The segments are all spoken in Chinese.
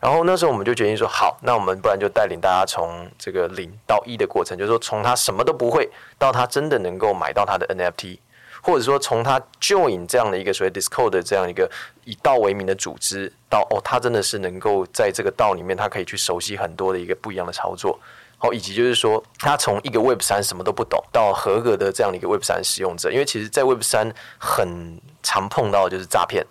然后那时候我们就决定说，好，那我们不然就带领大家从这个零到一的过程，就是说从他什么都不会到他真的能够买到他的 NFT，或者说从他 join 这样的一个所谓 Discord 的这样一个以道为名的组织，到哦，他真的是能够在这个道里面，他可以去熟悉很多的一个不一样的操作，好，以及就是说他从一个 Web 三什么都不懂到合格的这样的一个 Web 三使用者，因为其实，在 Web 三很常碰到的就是诈骗，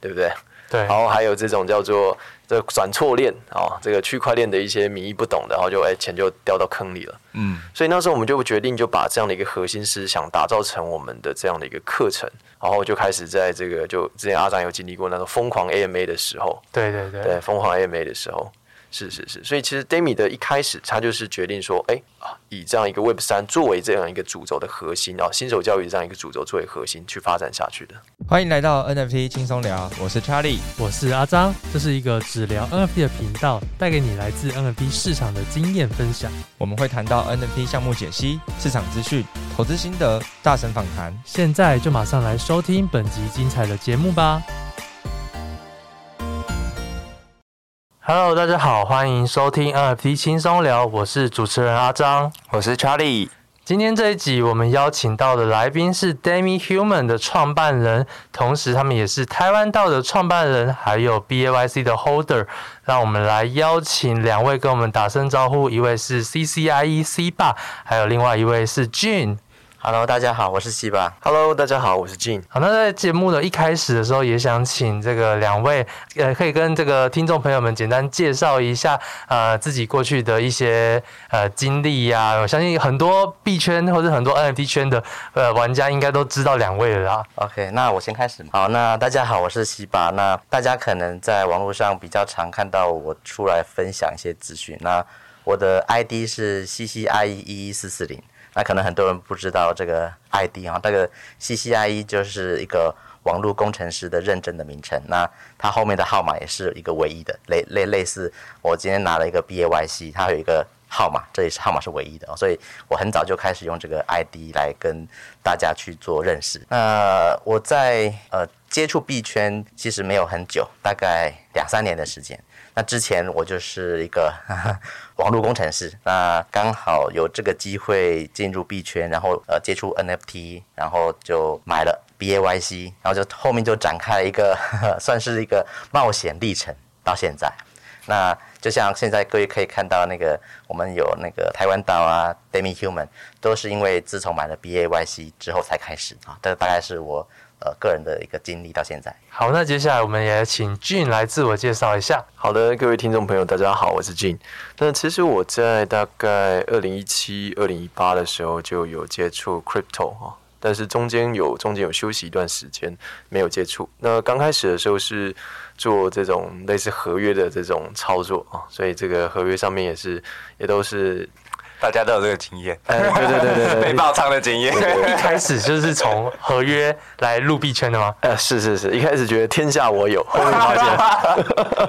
对不对？对，然后还有这种叫做。这转错链啊，这个区块链的一些名义不懂的，然后就哎钱就掉到坑里了。嗯，所以那时候我们就决定就把这样的一个核心思想打造成我们的这样的一个课程，然后就开始在这个就之前阿张有经历过那种疯狂 AMA 的时候，对对对，对疯狂 AMA 的时候。是是是，所以其实 Demi 的一开始，他就是决定说，哎啊，以这样一个 Web 三作为这样一个主轴的核心啊，新手教育这样一个主轴作为核心去发展下去的。欢迎来到 NFT 轻松聊，我是 Charlie，我是阿张，这是一个只聊 NFT 的频道，带给你来自 NFT 市场的经验分享。我们会谈到 NFT 项目解析、市场资讯、投资心得、大神访谈。现在就马上来收听本集精彩的节目吧。Hello，大家好，欢迎收听 NFT 轻松聊，我是主持人阿张，我是 Charlie。今天这一集我们邀请到的来宾是 Demihuman 的创办人，同时他们也是台湾道的创办人，还有 BAYC 的 Holder。让我们来邀请两位跟我们打声招呼，一位是 CCIE C 爸，还有另外一位是 Gene。Hello，大家好，我是西巴。Hello，大家好，我是 Gene。好，那在节目的一开始的时候，也想请这个两位，呃，可以跟这个听众朋友们简单介绍一下，呃，自己过去的一些呃经历呀。我相信很多币圈或者很多 NFT 圈的呃玩家应该都知道两位了啦。OK，那我先开始。好，那大家好，我是西巴。那大家可能在网络上比较常看到我出来分享一些资讯。那我的 ID 是 CCIE 一一四四零。那可能很多人不知道这个 ID 啊，这个 CCIE 就是一个网络工程师的认证的名称。那它后面的号码也是一个唯一的，类类类似我今天拿了一个 BAYC，它有一个号码，这也是号码是唯一的。所以我很早就开始用这个 ID 来跟大家去做认识。那我在呃接触币圈其实没有很久，大概两三年的时间。那之前我就是一个呵 呵网络工程师，那刚好有这个机会进入币圈，然后呃接触 NFT，然后就买了 BAYC，然后就后面就展开了一个呵 呵算是一个冒险历程到现在。那就像现在各位可以看到那个我们有那个台湾道啊，Demihuman 都是因为自从买了 BAYC 之后才开始啊，这大概是我。呃，个人的一个经历到现在。好，那接下来我们也请 Gene 来自我介绍一下。好的，各位听众朋友，大家好，我是 Gene。那其实我在大概二零一七、二零一八的时候就有接触 Crypto 哈，但是中间有中间有休息一段时间没有接触。那刚开始的时候是做这种类似合约的这种操作啊，所以这个合约上面也是也都是。大家都有这个经验，对对对对对，被 爆仓的经验。一开始就是从合约来入币圈的吗？呃，是是是，一开始觉得天下我有，后面发现，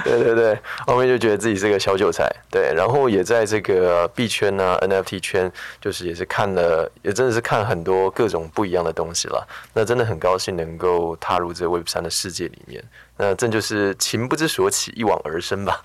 对对对，后面就觉得自己是个小韭菜，对，然后也在这个币圈呢、啊、NFT 圈，就是也是看了，也真的是看很多各种不一样的东西了。那真的很高兴能够踏入这个 Web 三的世界里面。那这就是情不知所起，一往而深吧。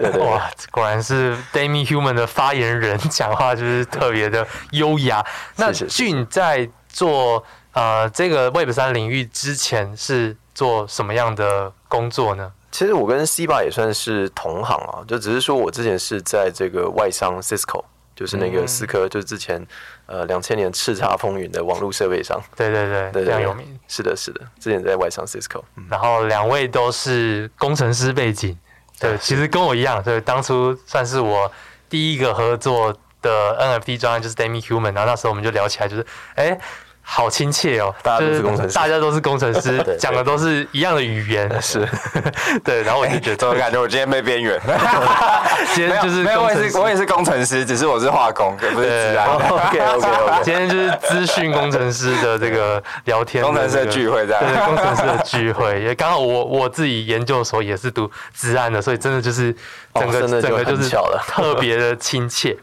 对对哇，果然是 Demihuman 的发言人，讲话就是特别的优雅。那 Gene 在做呃这个 Web 三领域之前是做什么样的工作呢？其实我跟 C 爸也算是同行啊，就只是说我之前是在这个外商 Cisco，就是那个思科，嗯、就是之前呃两千年叱咤风云的网络设备商，对对对，对对对非常有名。是的，是的，之前在外商 Cisco，、嗯、然后两位都是工程师背景。对，其实跟我一样，对，当初算是我第一个合作的 NFT 专案就是 Demihuman，然后那时候我们就聊起来，就是哎。好亲切哦，大家都是工程师，大家都是工程师，讲的都是一样的语言，是，对。然后我就觉得，怎么感觉我今天被边缘？今天就是，没有，我也是，我也是工程师，只是我是化工，不是资安。OK OK OK，今天就是资讯工程师的这个聊天，工程师的聚会，这样，对，工程师的聚会。也刚好我我自己研究所也是读资安的，所以真的就是整个整个就是特别的亲切。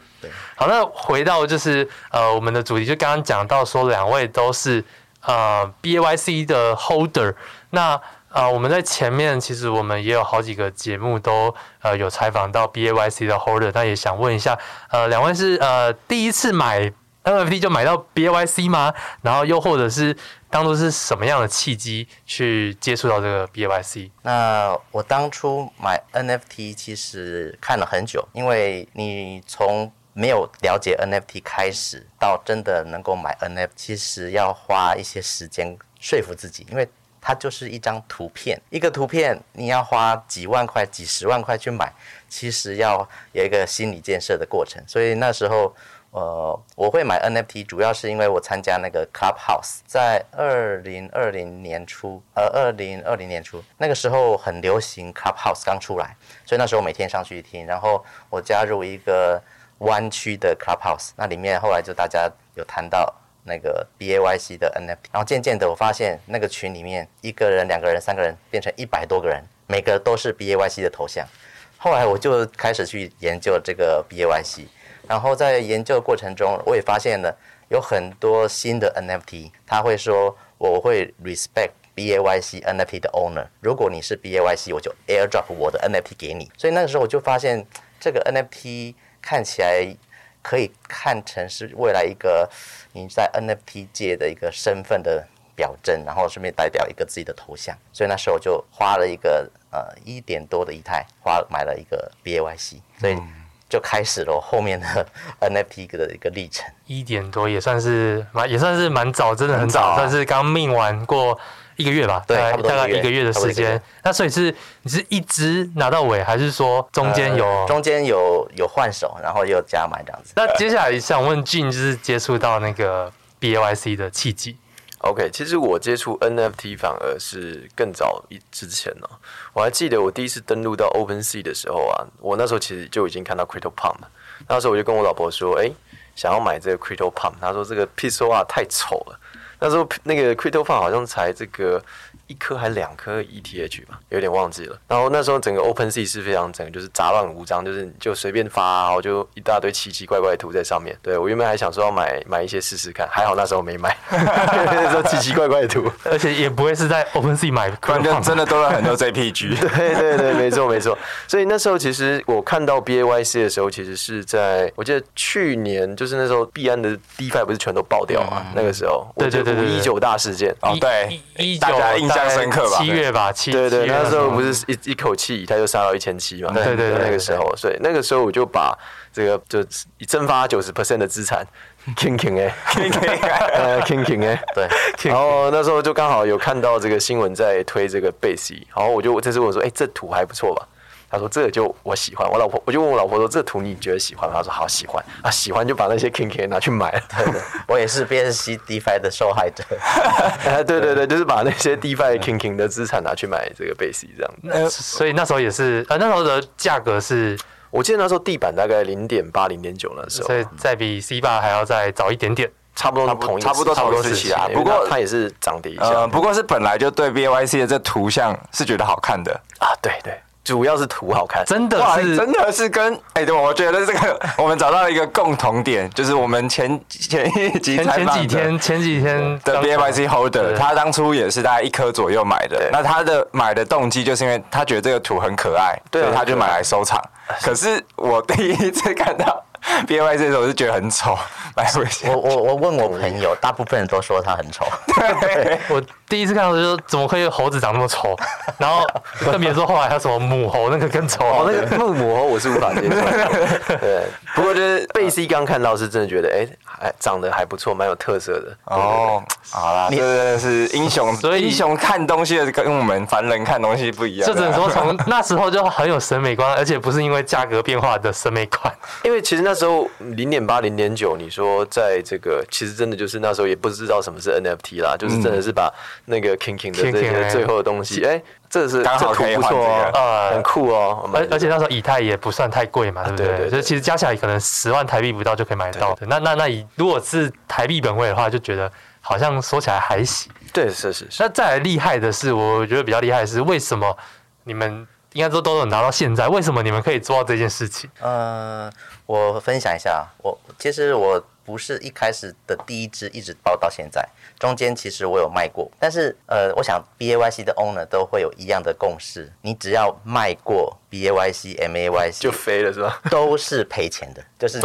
好，那回到就是呃，我们的主题就刚刚讲到说，两位都是呃 BAYC 的 holder。那、呃，我们在前面其实我们也有好几个节目都呃有采访到 BAYC 的 Holder，那也想问一下，呃，两位是呃第一次买 NFT 就买到 BAYC 吗？然后又或者是当初是什么样的契机去接触到这个 BAYC？那我当初买 NFT 其实看了很久，因为你从没有了解 NFT 开始到真的能够买 NFT，其实要花一些时间说服自己，因为。它就是一张图片，一个图片你要花几万块、几十万块去买，其实要有一个心理建设的过程。所以那时候，呃，我会买 NFT，主要是因为我参加那个 Clubhouse，在二零二零年初，呃，二零二零年初那个时候很流行 Clubhouse 刚出来，所以那时候每天上去听，然后我加入一个湾区的 Clubhouse，那里面后来就大家有谈到。那个 B A Y C 的 N F T，然后渐渐的我发现那个群里面一个人、两个人、三个人变成一百多个人，每个都是 B A Y C 的头像。后来我就开始去研究这个 B A Y C，然后在研究的过程中，我也发现了有很多新的 N F T，他会说我会 respect B A Y C N F T 的 owner，如果你是 B A Y C，我就 airdrop 我的 N F T 给你。所以那个时候我就发现这个 N F T 看起来。可以看成是未来一个你在 NFT 界的一个身份的表征，然后顺便代表一个自己的头像，所以那时候就花了一个呃一点多的以太，花买了一个 BAYC，所以就开始了后面的 NFT 的一个历程。一点多也算是蛮也算是蛮早，真的很早，算是刚命完过。一个月吧，对，大概大概一个月的时间。那所以是你是一直拿到尾，还是说中间有、呃、中间有有换手，然后又加买这样子？那接下来想问俊，就是接触到那个 BAYC 的契机。OK，其实我接触 NFT 反而是更早一之前呢、喔。我还记得我第一次登录到 OpenSea 的时候啊，我那时候其实就已经看到 CryptoPump，了。那时候我就跟我老婆说：“哎、欸，想要买这个 CryptoPump，。”她说：“这个 Pixel 啊太丑了。”那时候那个 CryptoPunk 好像才这个一颗还两颗 ETH 吧，有点忘记了。然后那时候整个 OpenSea 是非常整个就是杂乱无章，就是就随便发，然后就一大堆奇奇怪怪的图在上面。对，我原本还想说要买买一些试试看，还好那时候没买，那时候奇奇怪怪的图，而且也不会是在 OpenSea 买，反正真的多了很多 JPG。对对对，没错没错。所以那时候其实我看到 BAYC 的时候，其实是在我记得去年就是那时候币安的 DeFi 不是全都爆掉嘛？嗯、那个时候，对对对。五一九大事件哦，对，大家印象深刻吧？七月吧，七对对，那时候不是一一口气他就杀到一千七嘛？对对对，那个时候，所以那个时候我就把这个就蒸发九十 percent 的资产，king king 哎，king king king king 哎，对，然后那时候就刚好有看到这个新闻在推这个 Base，然后我就这次我说，哎，这图还不错吧？他说：“这个就我喜欢，我老婆我就问我老婆说，这图你觉得喜欢吗？”他说：“好喜欢啊，喜欢就把那些 King King 拿去买了。”对对，我也是 BSC DeFi 的受害者。对对对，就是把那些 DeFi King King 的资产拿去买这个 Base 这样。呃，所以那时候也是，呃，那时候的价格是，我记得那时候地板大概零点八、零点九那时候，所以再比 C 八还要再早一点点，差不多同一差不多同时期啊。不过它也是涨跌一下。呃，不过是本来就对 BAYC 的这图像是觉得好看的啊，对对。主要是图好看，真的是，真的是跟哎，对，我觉得这个 我们找到了一个共同点，就是我们前前一集前前几天前几天的 BAYC Holder，他当初也是大概一颗左右买的，那他的买的动机就是因为他觉得这个图很可爱，所以他就买来收藏。可是我第一次看到。BAYC 的时候我就觉得很丑，买回去。我我我问我朋友，大部分人都说他很丑。对，我第一次看到就说，怎么可以猴子长那么丑？然后更别说后来还有什么母猴，那个更丑。哦，那个那个母猴我是无法接受。对，不过就是贝 C 刚看到是真的觉得，哎，还长得还不错，蛮有特色的。哦，好啦，这真的是英雄，所以英雄看东西的跟我们凡人看东西不一样。这只能说从那时候就很有审美观，而且不是因为价格变化的审美观，因为其实那。那时候零点八零点九，你说在这个其实真的就是那时候也不知道什么是 NFT 啦，就是真的是把那个 King King 的这些最后的东西，哎，这是刚好可以换，呃，很酷哦。而而且那时候以太也不算太贵嘛，对不对？对，就其实加起来可能十万台币不到就可以买到。那那那以如果是台币本位的话，就觉得好像说起来还行。对，是是是。那再来厉害的是，我觉得比较厉害的是，为什么你们应该说都能拿到现在？为什么你们可以做到这件事情？呃。我分享一下，我其实我不是一开始的第一支一直包到现在，中间其实我有卖过，但是呃，我想 B A Y C 的 owner 都会有一样的共识，你只要卖过 B A Y C M A Y C 就飞了是吧？都是赔钱的，就是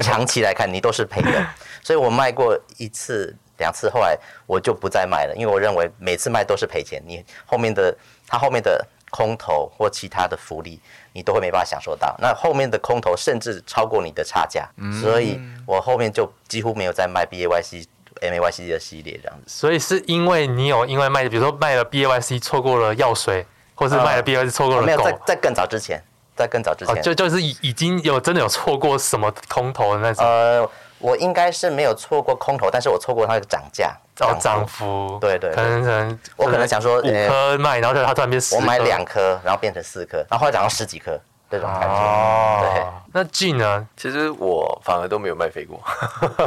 长期来看，你都是赔的。所以我卖过一次两次，后来我就不再卖了，因为我认为每次卖都是赔钱，你后面的它后面的空投或其他的福利。你都会没办法享受到，那后面的空头甚至超过你的差价，嗯、所以我后面就几乎没有再卖 B A Y C M A Y C 的系列这样子。所以是因为你有因为卖，比如说卖了 B A Y C 错过了药水，或是卖了 B A Y C 错过了、嗯、没有在在更早之前，在更早之前，哦、就就是已已经有真的有错过什么空头的那种。呃，我应该是没有错过空头，但是我错过它的涨价。哦，涨幅，对对，可能可能我可能想说五颗卖，然后就它突然变四颗，我买两颗，然后变成四颗，然后后来涨到十几颗，这种感觉。哦，对。那 Gene 呢？其实我反而都没有卖飞过。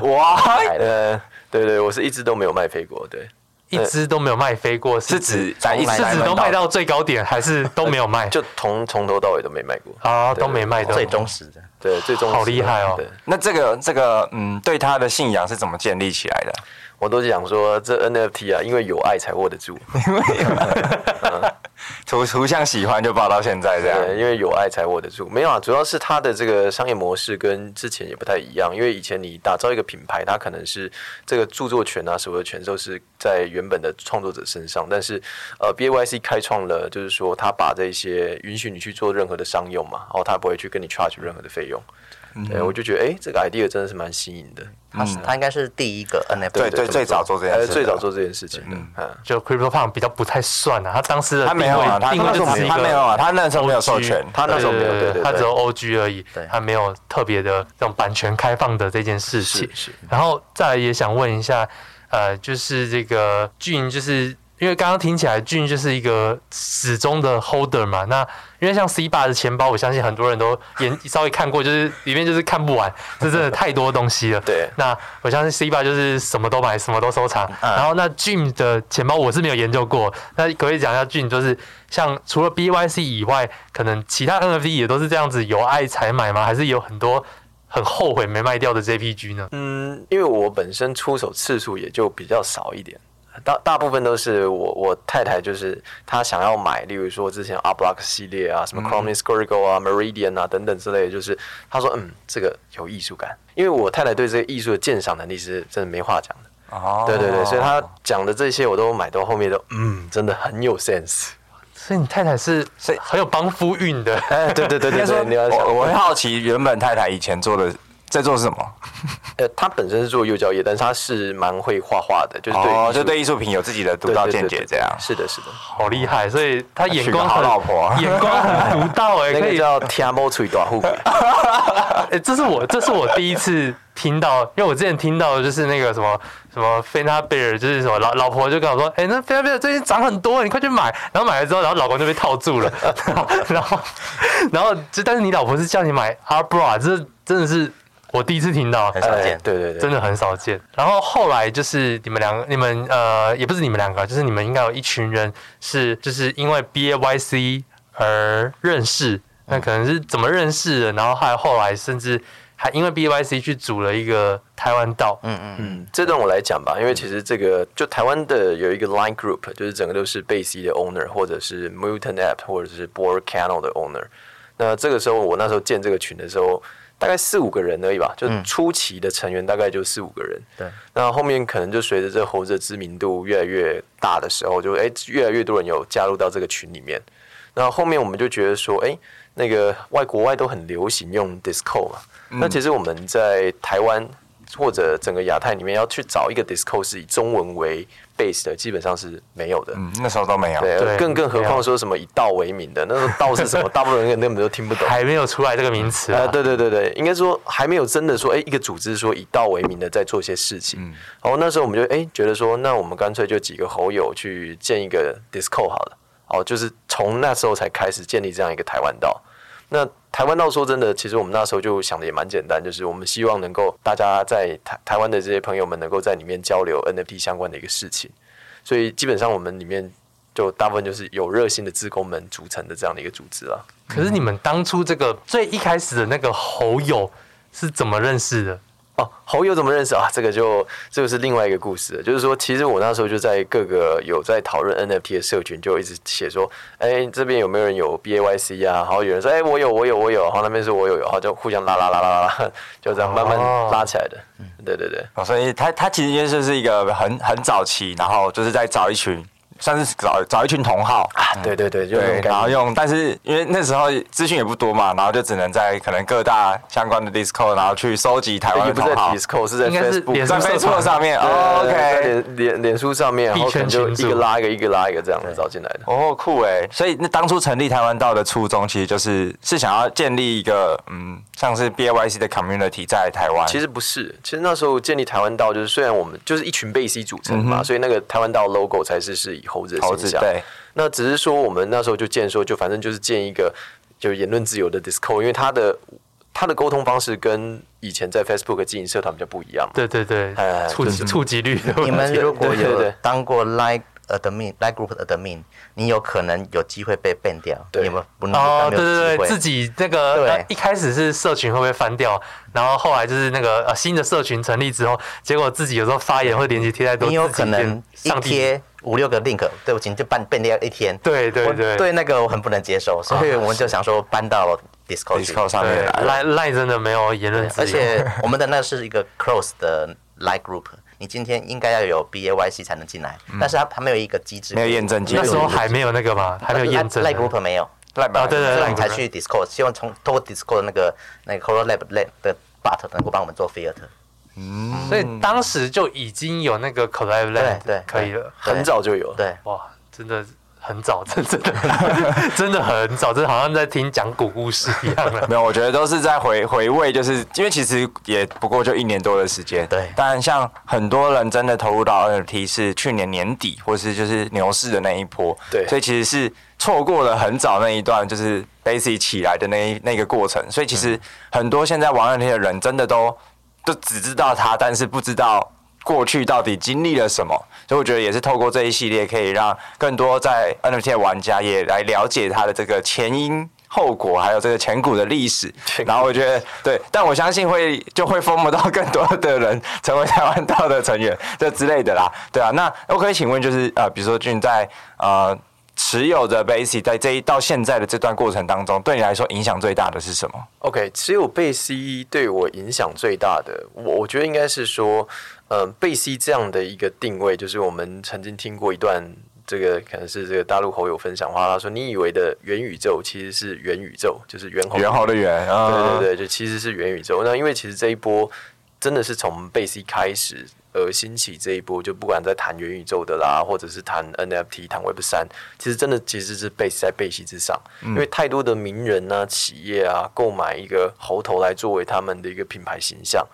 哇，呃，对对，我是一直都没有卖飞过，对，一只都没有卖飞过，是指一直都卖到最高点，还是都没有卖？就从从头到尾都没卖过。啊，都没卖到，最忠实的，对，最忠实。好厉害哦。那这个这个，嗯，对他的信仰是怎么建立起来的？我都讲说，这 NFT 啊，因为有爱才握得住，因为图图像喜欢就抱到现在这样，因为有爱才握得住。没有啊，主要是它的这个商业模式跟之前也不太一样。因为以前你打造一个品牌，它可能是这个著作权啊，所有的权都是在原本的创作者身上。但是呃，BAYC 开创了，就是说他把这些允许你去做任何的商用嘛，然后他不会去跟你 charge 任何的费用。对，我就觉得，哎，这个 idea 真的是蛮新颖的。他是，他应该是第一个 NFT，对对，最早做这件事，最早做这件事情的。嗯，就 CryptoPunk 比较不太算啊，他当时的他没有啊，他那时候他没有啊，他那时候没有授权，他那时候没有，对对，他只有 OG 而已，他没有特别的这种版权开放的这件事情。是，然后再来也想问一下，呃，就是这个 Gene 就是。因为刚刚听起来，Gene 就是一个始终的 holder 嘛。那因为像 C 爸的钱包，我相信很多人都也 稍微看过，就是里面就是看不完，这真的太多东西了。对。那我相信 C 爸就是什么都买，什么都收藏。嗯、然后那 Gene 的钱包我是没有研究过，那可以讲一下 Gene 就是像除了 BYC 以外，可能其他 NFT 也都是这样子有爱才买吗？还是有很多很后悔没卖掉的 JPG 呢？嗯，因为我本身出手次数也就比较少一点。大大部分都是我我太太，就是她想要买，例如说之前 Art Blocks 系列啊，什么 Chromium Squircle 啊、Meridian 啊等等之类的，就是她说嗯，这个有艺术感，因为我太太对这个艺术的鉴赏能力是真的没话讲的。哦，对对对，所以她讲的这些我都买到后面都嗯，真的很有 sense。所以你太太是很有帮夫运的。哎，对对对对对，我我会好奇原本太太以前做的。在做什么？呃，他本身是做幼教业，但是他是蛮会画画的，就是对，哦，就对艺术品有自己的独到见解，这样。是的，是的，好厉害，所以他眼光好，老婆 眼光很独到哎，可以叫天猫吹大户。哎，这是我，这是我第一次听到，因为我之前听到的就是那个什么什么菲娜贝尔，就是什么老老婆就跟我说，哎，那菲娜贝尔最近涨很多，你快去买。然后买了之后，然后老公就被套住了，然后然后就但是你老婆是叫你买 Art Bra，这真的是。我第一次听到，很少见，对对对，真的很少见。然后后来就是你们两个，你们呃，也不是你们两个，就是你们应该有一群人是就是因为 B A Y C 而认识，那可能是怎么认识的？然后还后来甚至还因为 B A Y C 去组了一个台湾道。嗯嗯嗯，这段我来讲吧，因为其实这个就台湾的有一个 Line Group，就是整个都是贝 C 的 owner，或者是 Mutant App，或者是 Board Canal 的 owner。那这个时候我那时候建这个群的时候。大概四五个人而已吧，就初期的成员大概就四五个人。对，那后面可能就随着这猴子的知名度越来越大的时候，就哎越来越多人有加入到这个群里面。那后面我们就觉得说，哎，那个外国外都很流行用 Discord 嘛，那其实我们在台湾。或者整个亚太里面要去找一个 Discord 是以中文为 base 的，基本上是没有的。嗯，那时候都没有。对，对更更何况说什么以道为名的，那个道是什么？大部分人根本都听不懂。还没有出来这个名词啊、呃？对对对对，应该说还没有真的说，哎，一个组织说以道为名的在做些事情。嗯。然后那时候我们就哎觉得说，那我们干脆就几个猴友去建一个 Discord 好了。哦，就是从那时候才开始建立这样一个台湾道。那台湾到说真的，其实我们那时候就想的也蛮简单，就是我们希望能够大家在台台湾的这些朋友们能够在里面交流 NFT 相关的一个事情，所以基本上我们里面就大部分就是有热心的志工们组成的这样的一个组织了。可是你们当初这个最一开始的那个猴友是怎么认识的？哦，猴友怎么认识啊？这个就这个是另外一个故事。就是说，其实我那时候就在各个有在讨论 NFT 的社群，就一直写说，哎，这边有没有人有 BAYC 啊？然后有人说，哎，我有，我有，我有。然后那边说我有，然后就互相拉拉拉拉拉拉，就这样慢慢拉起来的。嗯、哦，对对对。哦，所以他他其实就是一个很很早期，然后就是在找一群。算是找找一群同好啊，对对对，就对，然后用，但是因为那时候资讯也不多嘛，然后就只能在可能各大相关的 Discord，然后去收集台湾的同好。不是 Discord，是在 Facebook，在 Facebook 上面。OK，脸脸脸书上面，然后可能就一个拉一个，一个拉一个这样子找进来的。哦，酷哎！所以那当初成立台湾道的初衷，其实就是是想要建立一个嗯，像是 BAYC 的 community 在台湾。其实不是，其实那时候建立台湾道，就是虽然我们就是一群 BAYC 组成嘛，所以那个台湾道 logo 才是是以。猴子的形象，对，那只是说我们那时候就建说，就反正就是建一个就是言论自由的 Discord，因为他的他的沟通方式跟以前在 Facebook 经营社团比较不一样。对对对，触及触及率。你们如果有当过 Like Admin、Like Group Admin，你有可能有机会被 ban 掉。对，有没有？哦，对对对，自己那个对一开始是社群会不会翻掉，然后后来就是那个呃新的社群成立之后，结果自己有时候发言会连接贴在都，你有可能一贴。五六个 link，对不起，就 ban 掉一天。对对对，对那个我很不能接受，所以我们就想说搬到 Discord Discord 上面来。Line Line 真的没有言论自由，而且我们的那是一个 close 的 Like Group，你今天应该要有 BAYC 才能进来，但是它它没有一个机制，没有验证机制。那时候还没有那个吗，还没有验证。Lab Group 没有，Lab 啊对对对，你才去 Discord，希望从通过 Discord 那个那个 Color Lab Lab 的 Bot 能够帮我们做 filter。嗯，所以当时就已经有那个 collab land 对，可以了，很早就有，对，哇，真的很早，真的真的 真的很早，真的好像在听讲古故事一样的。没有，我觉得都是在回回味，就是因为其实也不过就一年多的时间，对。但像很多人真的投入到 NFT 是去年年底，或是就是牛市的那一波，对，所以其实是错过了很早那一段，就是 Basic 起来的那那个过程，所以其实很多现在玩 NFT 的人真的都。都只知道他，但是不知道过去到底经历了什么，所以我觉得也是透过这一系列，可以让更多在 NFT 的玩家也来了解它的这个前因后果，还有这个前古的历史。然后我觉得对，但我相信会就会 FOMO 到更多的人成为台湾道的成员，这之类的啦。对啊，那我可以请问，就是呃，比如说俊在呃。持有的 Base 在这一到现在的这段过程当中，对你来说影响最大的是什么？OK，持有 Base 对我影响最大的，我我觉得应该是说，嗯、呃，BAYC 这样的一个定位，就是我们曾经听过一段，这个可能是这个大陆猴友分享话，他说：“你以为的元宇宙其实是元宇宙，就是猿猴猿猴的猿，啊、对对对，就其实是元宇宙。那因为其实这一波真的是从 BAYC 开始。”而兴起这一波，就不管在谈元宇宙的啦，或者是谈 NFT、谈 Web 三，其实真的其实是 base 在 BAYC 之上，因为太多的名人啊、企业啊，购买一个猴头来作为他们的一个品牌形象。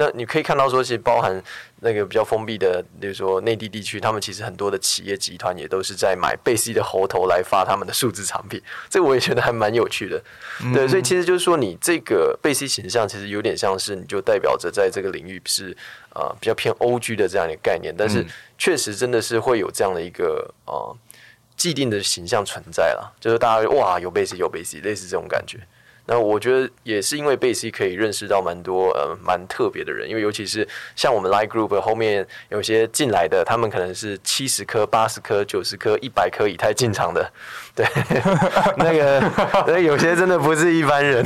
那你可以看到说，其实包含那个比较封闭的，比如说内地地区，他们其实很多的企业集团也都是在买 BAYC 的猴头来发他们的数字产品。这个我也觉得还蛮有趣的。对，所以其实就是说，你这个 BAYC 形象其实有点像是，你就代表着在这个领域是啊、呃、比较偏 OG 的这样一个概念。但是确实真的是会有这样的一个啊、呃、既定的形象存在了，就是大家哇有 BAYC 有 BAYC 类似这种感觉。那我觉得也是因为 BAYC 可以认识到蛮多呃蛮特别的人，因为尤其是像我们 Like Group 后面有些进来的，他们可能是七十颗、八十颗、九十颗、一百颗以太进场的，对，那个那有些真的不是一般人，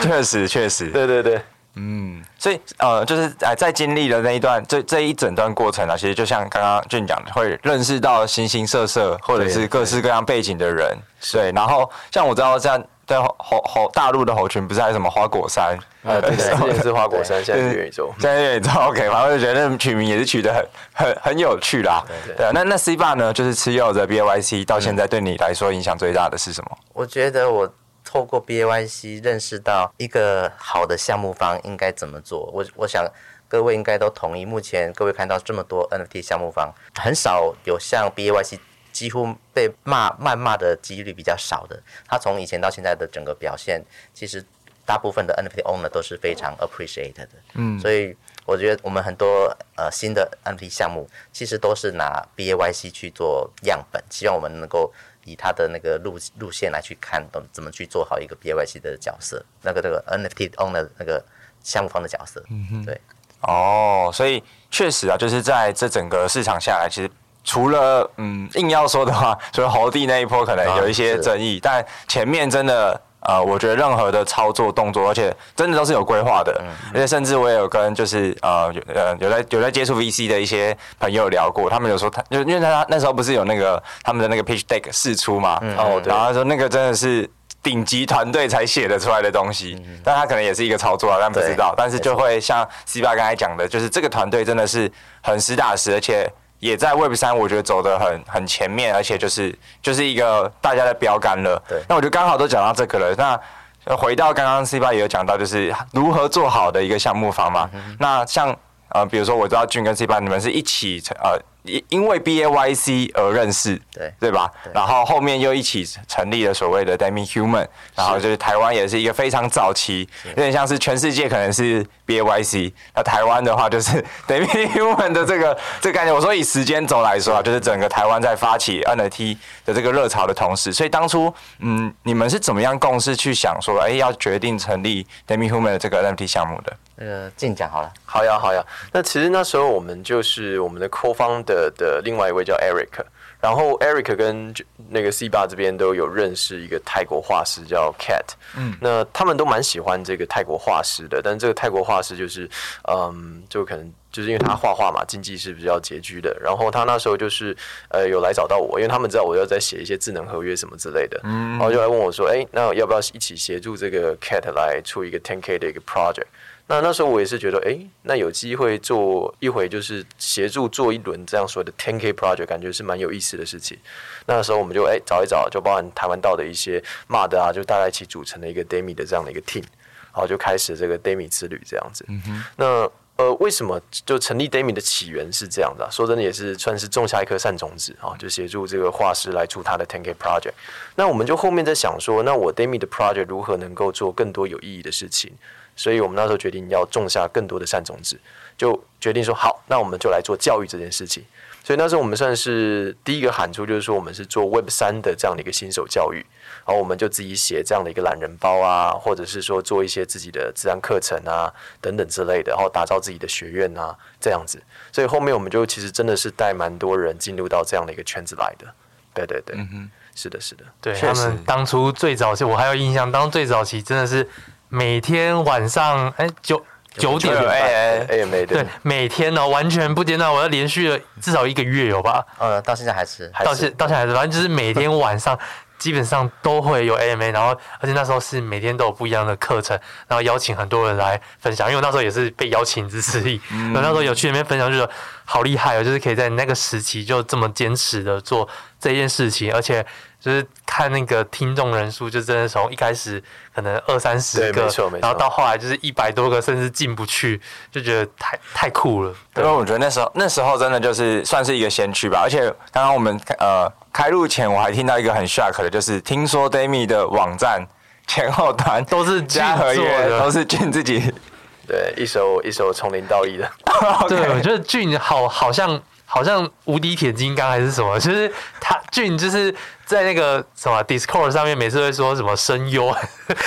确实确实，对对对，嗯，所以呃就是哎在经历了那一段这这一整段过程啊，其实就像刚刚俊讲的，会认识到形形色色或者是各式各样背景的人，对，然后像我知道这样。对猴猴大陆的猴群不是还有什么花果山？呃、嗯，对，之前是花果山，现在是元宇宙，现在元宇宙 OK，反正我就觉得那取名也是取得很很很有趣啦。对对，对，那那 C 爸呢？就是持有的 BAYC 到现在对你来说影响最大的是什么？我觉得我透过 BAYC 认识到一个好的项目方应该怎么做。我我想各位应该都同意，目前各位看到这么多 NFT 项目方，很少有像 BAYC。几乎被骂谩骂的几率比较少的，他从以前到现在的整个表现，其实大部分的 NFT owner 都是非常 appreciated 的。嗯，所以我觉得我们很多呃新的 NFT 项目，其实都是拿 BAYC 去做样本，希望我们能够以他的那个路路线来去看，懂怎么去做好一个 BAYC 的角色，那个那个 NFT owner 那个项目方的角色。嗯哼，对。哦，所以确实啊，就是在这整个市场下来，其实除了嗯硬要说的话，除了猴帝那一波可能有一些争议，啊、但前面真的。呃，我觉得任何的操作动作，而且真的都是有规划的，嗯嗯、而且甚至我也有跟就是呃有呃有在有在接触 VC 的一些朋友聊过，他们有说他就因为他那时候不是有那个他们的那个 pitch deck 试出嘛，嗯、然后他说那个真的是顶级团队才写得出来的东西，嗯、但他可能也是一个操作啊，但不知道，但是就会像 C 爸刚才讲的，就是这个团队真的是很实打实，而且。也在 Web 三，我觉得走得很很前面，而且就是就是一个大家的标杆了。对，那我就刚好都讲到这个了。那回到刚刚 C 八也有讲到，就是如何做好的一个项目方嘛。嗯、那像呃，比如说我知道俊跟 C 八你们是一起呃。因因为 B A Y C 而认识，对对吧？对然后后面又一起成立了所谓的 Demi Human，然后就是台湾也是一个非常早期，有点像是全世界可能是 B A Y C，那台湾的话就是 Demi Human 的这个这个概念。我说以时间轴来说啊，就是整个台湾在发起 NFT 的这个热潮的同时，所以当初嗯，你们是怎么样共识去想说，哎，要决定成立 Demi Human 的这个 NFT 项目的？那个进讲好了，好呀好呀。那其实那时候我们就是我们的 co-founder 的另外一位叫 Eric，然后 Eric 跟那个 C 八这边都有认识一个泰国画师叫 Cat，嗯，那他们都蛮喜欢这个泰国画师的，但这个泰国画师就是，嗯，就可能就是因为他画画嘛，经济是比较拮据的，然后他那时候就是呃有来找到我，因为他们知道我要在写一些智能合约什么之类的，嗯，然后就来问我说，哎，那要不要一起协助这个 Cat 来出一个 10K 的一个 project？那那时候我也是觉得，哎、欸，那有机会做一回，就是协助做一轮这样所谓的 10K project，感觉是蛮有意思的事情。那时候我们就哎、欸、找一找，就包含台湾道的一些 MOD 啊，就大家一起组成了一个 Demi 的这样的一个 team，然后就开始这个 Demi 之旅这样子。嗯、那呃，为什么就成立 Demi 的起源是这样的、啊？说真的，也是算是种下一颗善种子啊，就协助这个画师来出他的 10K project。那我们就后面在想说，那我 Demi 的 project 如何能够做更多有意义的事情？所以我们那时候决定要种下更多的善种子，就决定说好，那我们就来做教育这件事情。所以那时候我们算是第一个喊出，就是说我们是做 Web 三的这样的一个新手教育，然后我们就自己写这样的一个懒人包啊，或者是说做一些自己的自然课程啊等等之类的，然后打造自己的学院啊这样子。所以后面我们就其实真的是带蛮多人进入到这样的一个圈子来的。对对对，嗯哼，是的，是的，对他们当初最早期我还有印象，当最早期真的是。每天晚上哎九九点哎哎对每天呢、喔、完全不间断，我要连续了至少一个月有吧？呃，到现在还是，到现到现在还是，反正就是每天晚上基本上都会有 AMA，然后而且那时候是每天都有不一样的课程，然后邀请很多人来分享，因为我那时候也是被邀请之一，嗯、那时候有去那边分享，就是好厉害哦、喔，就是可以在那个时期就这么坚持的做这件事情，而且。就是看那个听众人数，就真的从一开始可能二三十个，然后到后来就是一百多个，甚至进不去，就觉得太太酷了。因为我觉得那时候那时候真的就是算是一个先驱吧。而且刚刚我们呃开录前，我还听到一个很 shock 的，就是听说 Demi 的网站前后端都是加合约，都是俊自己 对一手一手从零到一的。对，我觉得俊好好像。好像无敌铁金刚还是什么，就是他俊就是在那个什么 Discord 上面，每次会说什么声优，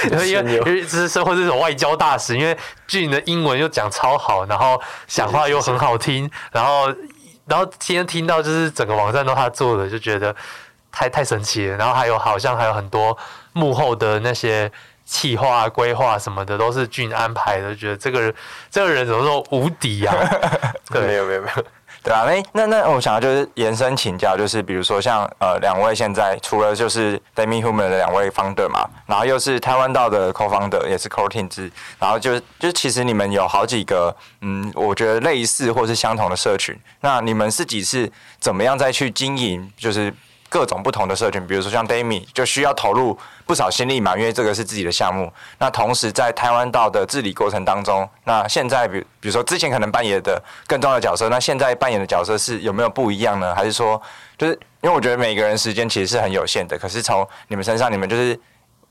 因为因为这是或者这种外交大使，因为俊的英文又讲超好，然后讲话又很好听，然后然后今天听到就是整个网站都他做的，就觉得太太神奇了。然后还有好像还有很多幕后的那些企划规划什么的，都是俊安排的，觉得这个人这个人怎么说无敌啊？对，没有没有没有。对啊，那那那我想要就是延伸请教，就是比如说像呃两位现在除了就是 Demi Human 的两位 founder 嘛，然后又是台湾道的 co-founder，也是 Core Team 之，然后就就其实你们有好几个嗯，我觉得类似或是相同的社群，那你们自己是怎么样再去经营，就是？各种不同的社群，比如说像 Dami 就需要投入不少心力嘛，因为这个是自己的项目。那同时在台湾道的治理过程当中，那现在比比如说之前可能扮演的更重要的角色，那现在扮演的角色是有没有不一样呢？还是说，就是因为我觉得每个人时间其实是很有限的，可是从你们身上，你们就是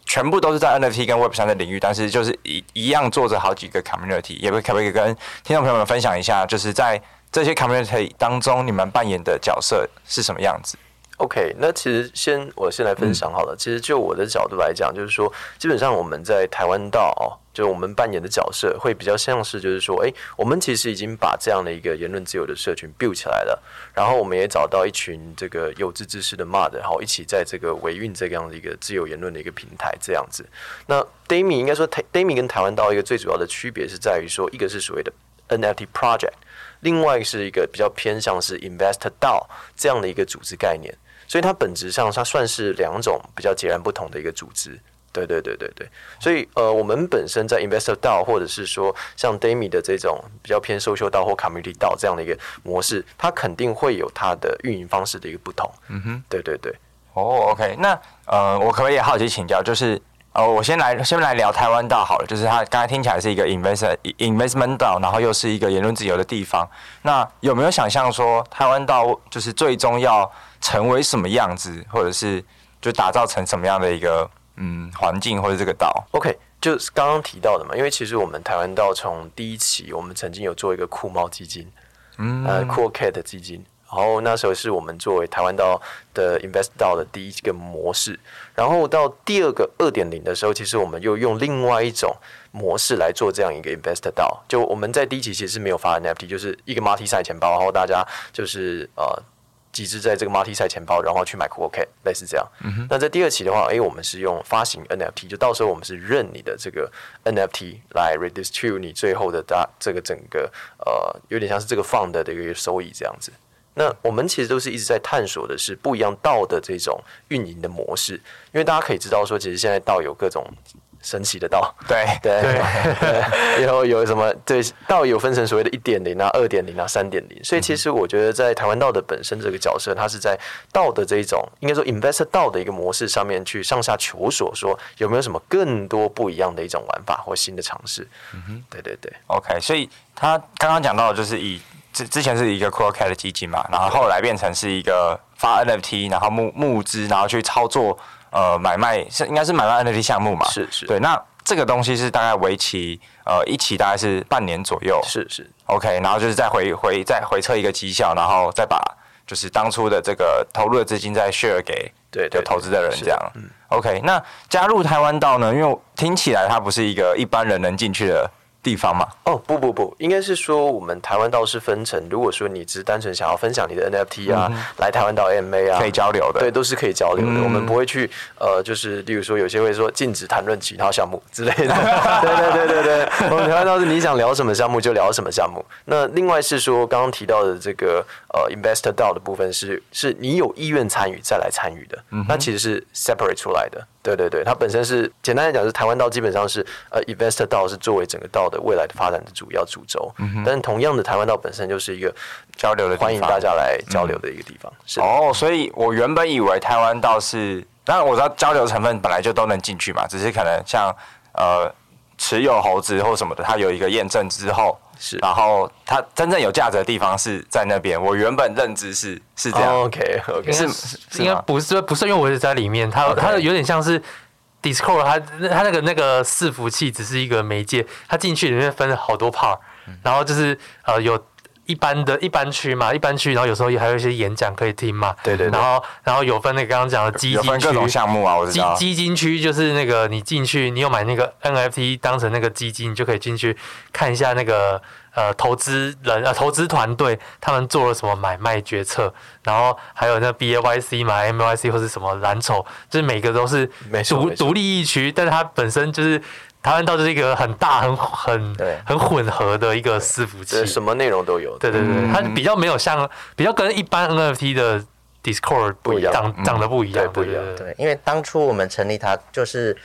全部都是在 NFT 跟 Web 三的领域，但是就是一一样做着好几个 community，也可不可以跟听众朋友们分享一下，就是在这些 community 当中，你们扮演的角色是什么样子？OK，那其实先我先来分享好了。嗯、其实就我的角度来讲，就是说，基本上我们在台湾道哦，就我们扮演的角色会比较像是，就是说，哎，我们其实已经把这样的一个言论自由的社群 build 起来了，然后我们也找到一群这个有志之士的 mod，然后一起在这个维运这样的一个自由言论的一个平台这样子。那 Damie 应该说，Damie 跟台湾道一个最主要的区别是在于说，一个是所谓的 NFT project，另外是一个比较偏向是 Investor DAO 这样的一个组织概念。所以它本质上，它算是两种比较截然不同的一个组织。对对对对对。所以呃，我们本身在 Investor DAO 或者是说像 Damie 的这种比较偏 Social DAO 或 Community DAO 这样的一个模式，它肯定会有它的运营方式的一个不同。嗯哼，对对对。哦、oh，OK，那呃，我可不可以好奇请教，就是呃，我先来先来聊台湾道好了，就是它刚才听起来是一个 Invest Investment DAO，然后又是一个言论自由的地方。那有没有想象说台湾道就是最终要成为什么样子，或者是就打造成什么样的一个嗯环境，或者这个道？OK，就是刚刚提到的嘛，因为其实我们台湾道从第一期，我们曾经有做一个酷猫基金，嗯，呃，Cool Cat 基金，然后那时候是我们作为台湾道的 Invest 道的第一个模式，然后到第二个二点零的时候，其实我们又用另外一种模式来做这样一个 Invest 道，就我们在第一期其实是没有发 NFT，就是一个 Multi 赛钱包，然后大家就是呃。集资在这个 Multi 赛钱包，然后去买 CoolCat，类似这样。嗯、哼那在第二期的话，诶，我们是用发行 NFT，就到时候我们是认你的这个 NFT 来 redistribute 你最后的大这个整个呃，有点像是这个 fund 的一个收益这样子。那我们其实都是一直在探索的是不一样道的这种运营的模式，因为大家可以知道说，其实现在道有各种。神奇的道，对对 对，然后有什么？对，道有分成所谓的一点零啊、二点零啊、三点零。所以其实我觉得，在台湾道的本身这个角色，它是在道的这一种应该说 investor 道的一个模式上面去上下求索，说有没有什么更多不一样的一种玩法或新的尝试。嗯哼，对对对，OK。所以他刚刚讲到的就是以之之前是一个 CoolCat 的基金嘛，然后后来变成是一个发 NFT，然后募募资，然后去操作。呃，买卖是应该是买卖 NFT 项目嘛？是是。对，那这个东西是大概为期呃一期大概是半年左右。是是。OK，然后就是再回回再回测一个绩效，然后再把就是当初的这个投入的资金再 share 给对对投资的人这样。嗯。OK，那加入台湾道呢？因为听起来它不是一个一般人能进去的。地方嘛？哦，不不不，应该是说我们台湾道是分成。如果说你只是单纯想要分享你的 NFT 啊，嗯、来台湾道 AMA 啊，可以交流的，对，都是可以交流的。嗯、我们不会去呃，就是例如说有些会说禁止谈论其他项目之类的。对对对对对，我们台湾道是你想聊什么项目就聊什么项目。那另外是说刚刚提到的这个呃 Investor DAO 的部分是是你有意愿参与再来参与的，嗯、那其实是 separate 出来的。对对对，它本身是简单来讲是台湾道基本上是呃 Investor 道是作为整个道的未来的发展的主要主轴，嗯、但同样的台湾道本身就是一个交流的欢迎大家来交流的一个地方。是哦，所以我原本以为台湾道是，当然我知道交流成分本来就都能进去嘛，只是可能像呃持有猴子或什么的，它有一个验证之后。是，然后它真正有价值的地方是在那边。我原本认知是是这样。OK OK，是应该不是不是，因为我是在里面，它 Okay. 它有点像是 Discord，它它那个那个伺服器只是一个媒介，它进去里面分了好多 part，然后就是呃有。一般的一般区嘛，一般区，然后有时候也还有一些演讲可以听嘛。对对，对。然后，然后有分那个刚刚讲的基金区。有分各种项目啊，我知道。基基金区就是那个你进去，你有买那个 NFT 当成那个基金，你就可以进去看一下那个呃投资人呃投资团队他们做了什么买卖决策，然后还有那 BAYC 嘛，MYC 或是什么蓝筹，就是每个都是独独立一区，但是它本身就是。台湾道就是一个很大、很很对很混合的一个伺服器，什么内容都有。对对对，嗯、它比较没有像，比较跟一般 NFT 的 Discord 不一样，长长得不一样，不一样。对，因为当初我们成立它，就是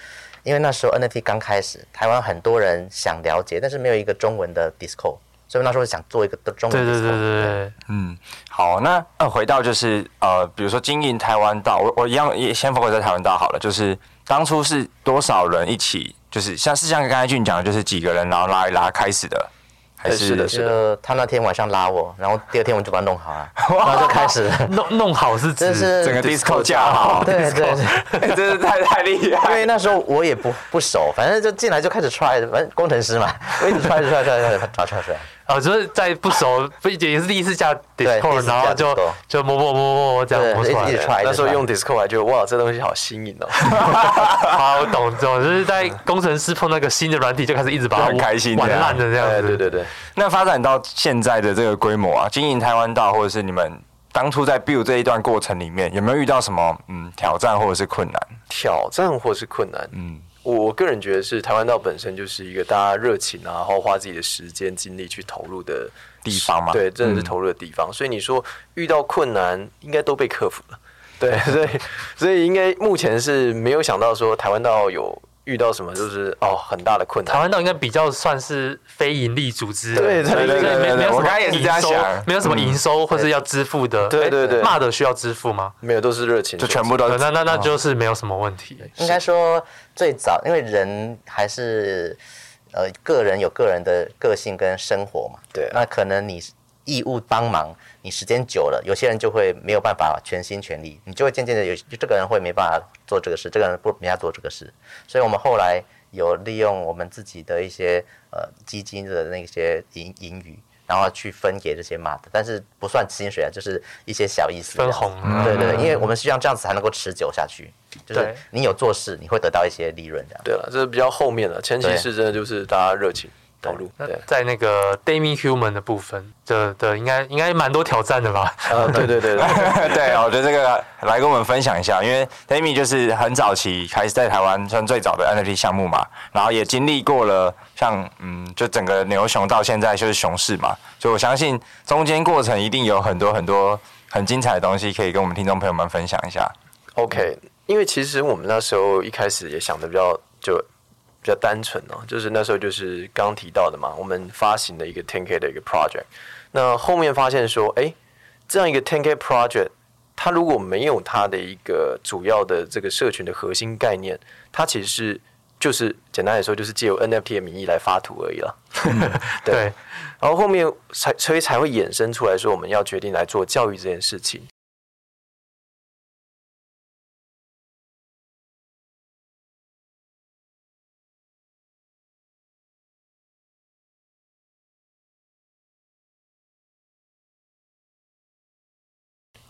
因为那时候 NFT 刚开始，台湾很多人想了解，但是没有一个中文的 Discord，所以那时候想做一个中文 Discord。对对对对对，嗯，好，那呃，回到就是呃，比如说经营台湾道，我我一样也先 focus 在台湾道好了，就是当初是多少人一起？就是像是像刚才俊讲的，就是几个人，然后拉一拉开始的，还是的，是的。他那天晚上拉我，然后第二天我就把它弄好了，然后就开始。弄弄好是指整个 disco 架。好，对对对，真是太太厉害。因为那时候我也不不熟，反正就进来就开始 try，反正工程师嘛，我一直 try try try try try try 哦，就是在不熟，不也是第一次加 Discord，然后就就摸摸摸摸摸这样摸出来。那时候用 Discord 还觉得哇，这东西好新颖哦。好，我懂，懂，就是在工程师碰那个新的软体，就开始一直把它很开心玩烂的这样。对对对。那发展到现在的这个规模啊，经营台湾道或者是你们当初在 build 这一段过程里面，有没有遇到什么嗯挑战或者是困难？挑战或是困难，嗯。我个人觉得是台湾道本身就是一个大家热情啊，然后花自己的时间精力去投入的地方嘛。对，真的是投入的地方。嗯、所以你说遇到困难，应该都被克服了。对，所以所以应该目前是没有想到说台湾道有。遇到什么就是哦很大的困难。台湾岛应该比较算是非盈利组织，对对对对，没没有什么营收，没有什么营收或是要支付的。对对对，骂的需要支付吗？没有，都是热情，就全部都。那那那就是没有什么问题。应该说最早，因为人还是呃个人有个人的个性跟生活嘛。对，那可能你义务帮忙。你时间久了，有些人就会没有办法全心全力，你就会渐渐的有，这个人会没办法做这个事，这个人不没法做这个事，所以我们后来有利用我们自己的一些呃基金的那些盈盈余，然后去分给这些马的，但是不算薪水啊，就是一些小意思分红，对对，因为我们希望这样子才能够持久下去，就是你有做事，你会得到一些利润这样。对了，这是比较后面的，前期是真的就是大家热情。投入。那在那个 Demi Human 的部分的的应该应该蛮多挑战的吧？呃，对对对对，对，我觉得这个来跟我们分享一下，因为 Demi 就是很早期开始在台湾算最早的 NFT 项目嘛，然后也经历过了像嗯，就整个牛熊到现在就是熊市嘛，所以我相信中间过程一定有很多很多很精彩的东西可以跟我们听众朋友们分享一下。OK，因为其实我们那时候一开始也想的比较就。比较单纯哦，就是那时候就是刚提到的嘛，我们发行的一个 10K 的一个 project，那后面发现说，哎，这样一个 10K project，它如果没有它的一个主要的这个社群的核心概念，它其实是就是简单来说，就是借由 NFT 的名义来发图而已了。对，对然后后面才所以才会衍生出来说，我们要决定来做教育这件事情。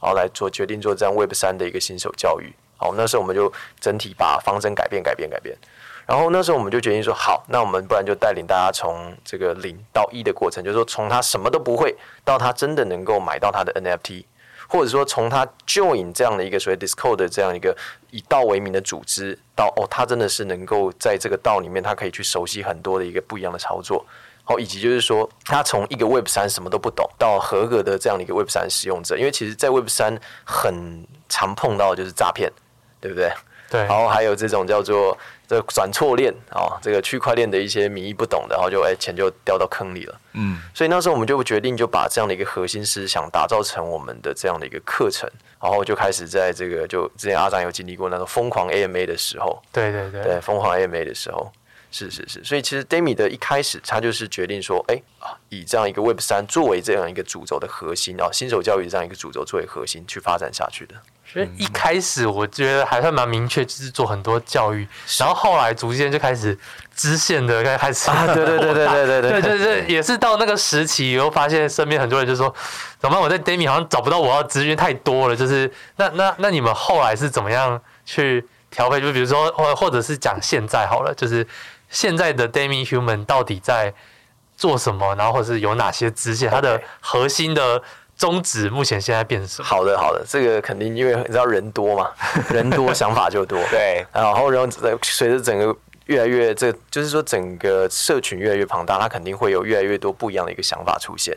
然后来做决定做这样 Web 三的一个新手教育。好，那时候我们就整体把方针改变改变改变。然后那时候我们就决定说，好，那我们不然就带领大家从这个零到一的过程，就是说从他什么都不会到他真的能够买到他的 NFT，或者说从他 join 这样的一个所谓 Discord 的这样一个以道为名的组织，到哦，他真的是能够在这个道里面，他可以去熟悉很多的一个不一样的操作。好，以及就是说，他从一个 Web 三什么都不懂，到合格的这样的一个 Web 三使用者，因为其实，在 Web 三很常碰到的就是诈骗，对不对？对。然后还有这种叫做这转错链啊，这个区块链的一些名义不懂的，然后就哎钱就掉到坑里了。嗯。所以那时候我们就决定就把这样的一个核心思想打造成我们的这样的一个课程，然后就开始在这个就之前阿张有经历过那种疯狂 AMA 的时候，对对对，对疯狂 AMA 的时候。是是是，所以其实 Demi 的一开始，他就是决定说，哎啊，以这样一个 Web 三作为这样一个主轴的核心啊，新手教育这样一个主轴作为核心去发展下去的。所以一开始我觉得还算蛮明确，就是做很多教育，然后后来逐渐就开始支线的开始啊，对对对对对对对，对对 也是到那个时期，又发现身边很多人就说，怎么办？我在 Demi 好像找不到我要资源太多了，就是那那那你们后来是怎么样去调配？就比如说或或者是讲现在好了，就是。现在的 Demi Human 到底在做什么？然后或者是有哪些支线？它的核心的宗旨目前现在变什么？好的，好的，这个肯定因为你知道人多嘛，人多想法就多。对，然后然后随着整个越来越这就是说整个社群越来越庞大，它肯定会有越来越多不一样的一个想法出现。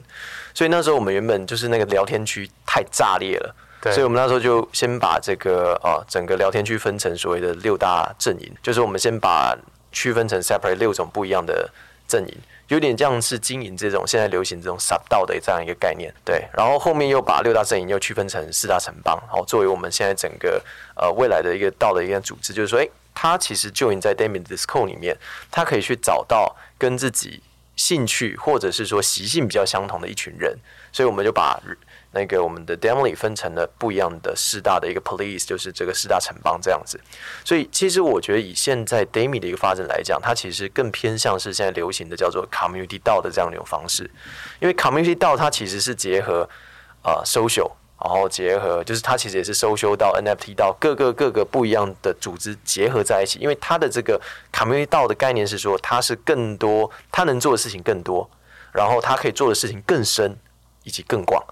所以那时候我们原本就是那个聊天区太炸裂了，对，所以我们那时候就先把这个啊整个聊天区分成所谓的六大阵营，就是我们先把。区分成 separate 六种不一样的阵营，有点像是经营这种现在流行这种 sub 道的这样一个概念，对。然后后面又把六大阵营又区分成四大城邦，然后作为我们现在整个呃未来的一个道的一个组织，就是说，诶，它其实就已经在 Demi Discord 里面，它可以去找到跟自己兴趣或者是说习性比较相同的一群人，所以我们就把那个我们的 Demi 分成了不一样的四大的一个 Police，就是这个四大城邦这样子。所以其实我觉得以现在 Demi 的一个发展来讲，它其实更偏向是现在流行的叫做 Community DAO 的这样的一种方式。因为 Community DAO 它其实是结合呃 Social，然后结合就是它其实也是 Social 到 NFT 到各个各个不一样的组织结合在一起。因为它的这个 Community DAO 的概念是说，它是更多，它能做的事情更多，然后它可以做的事情更深以及更广。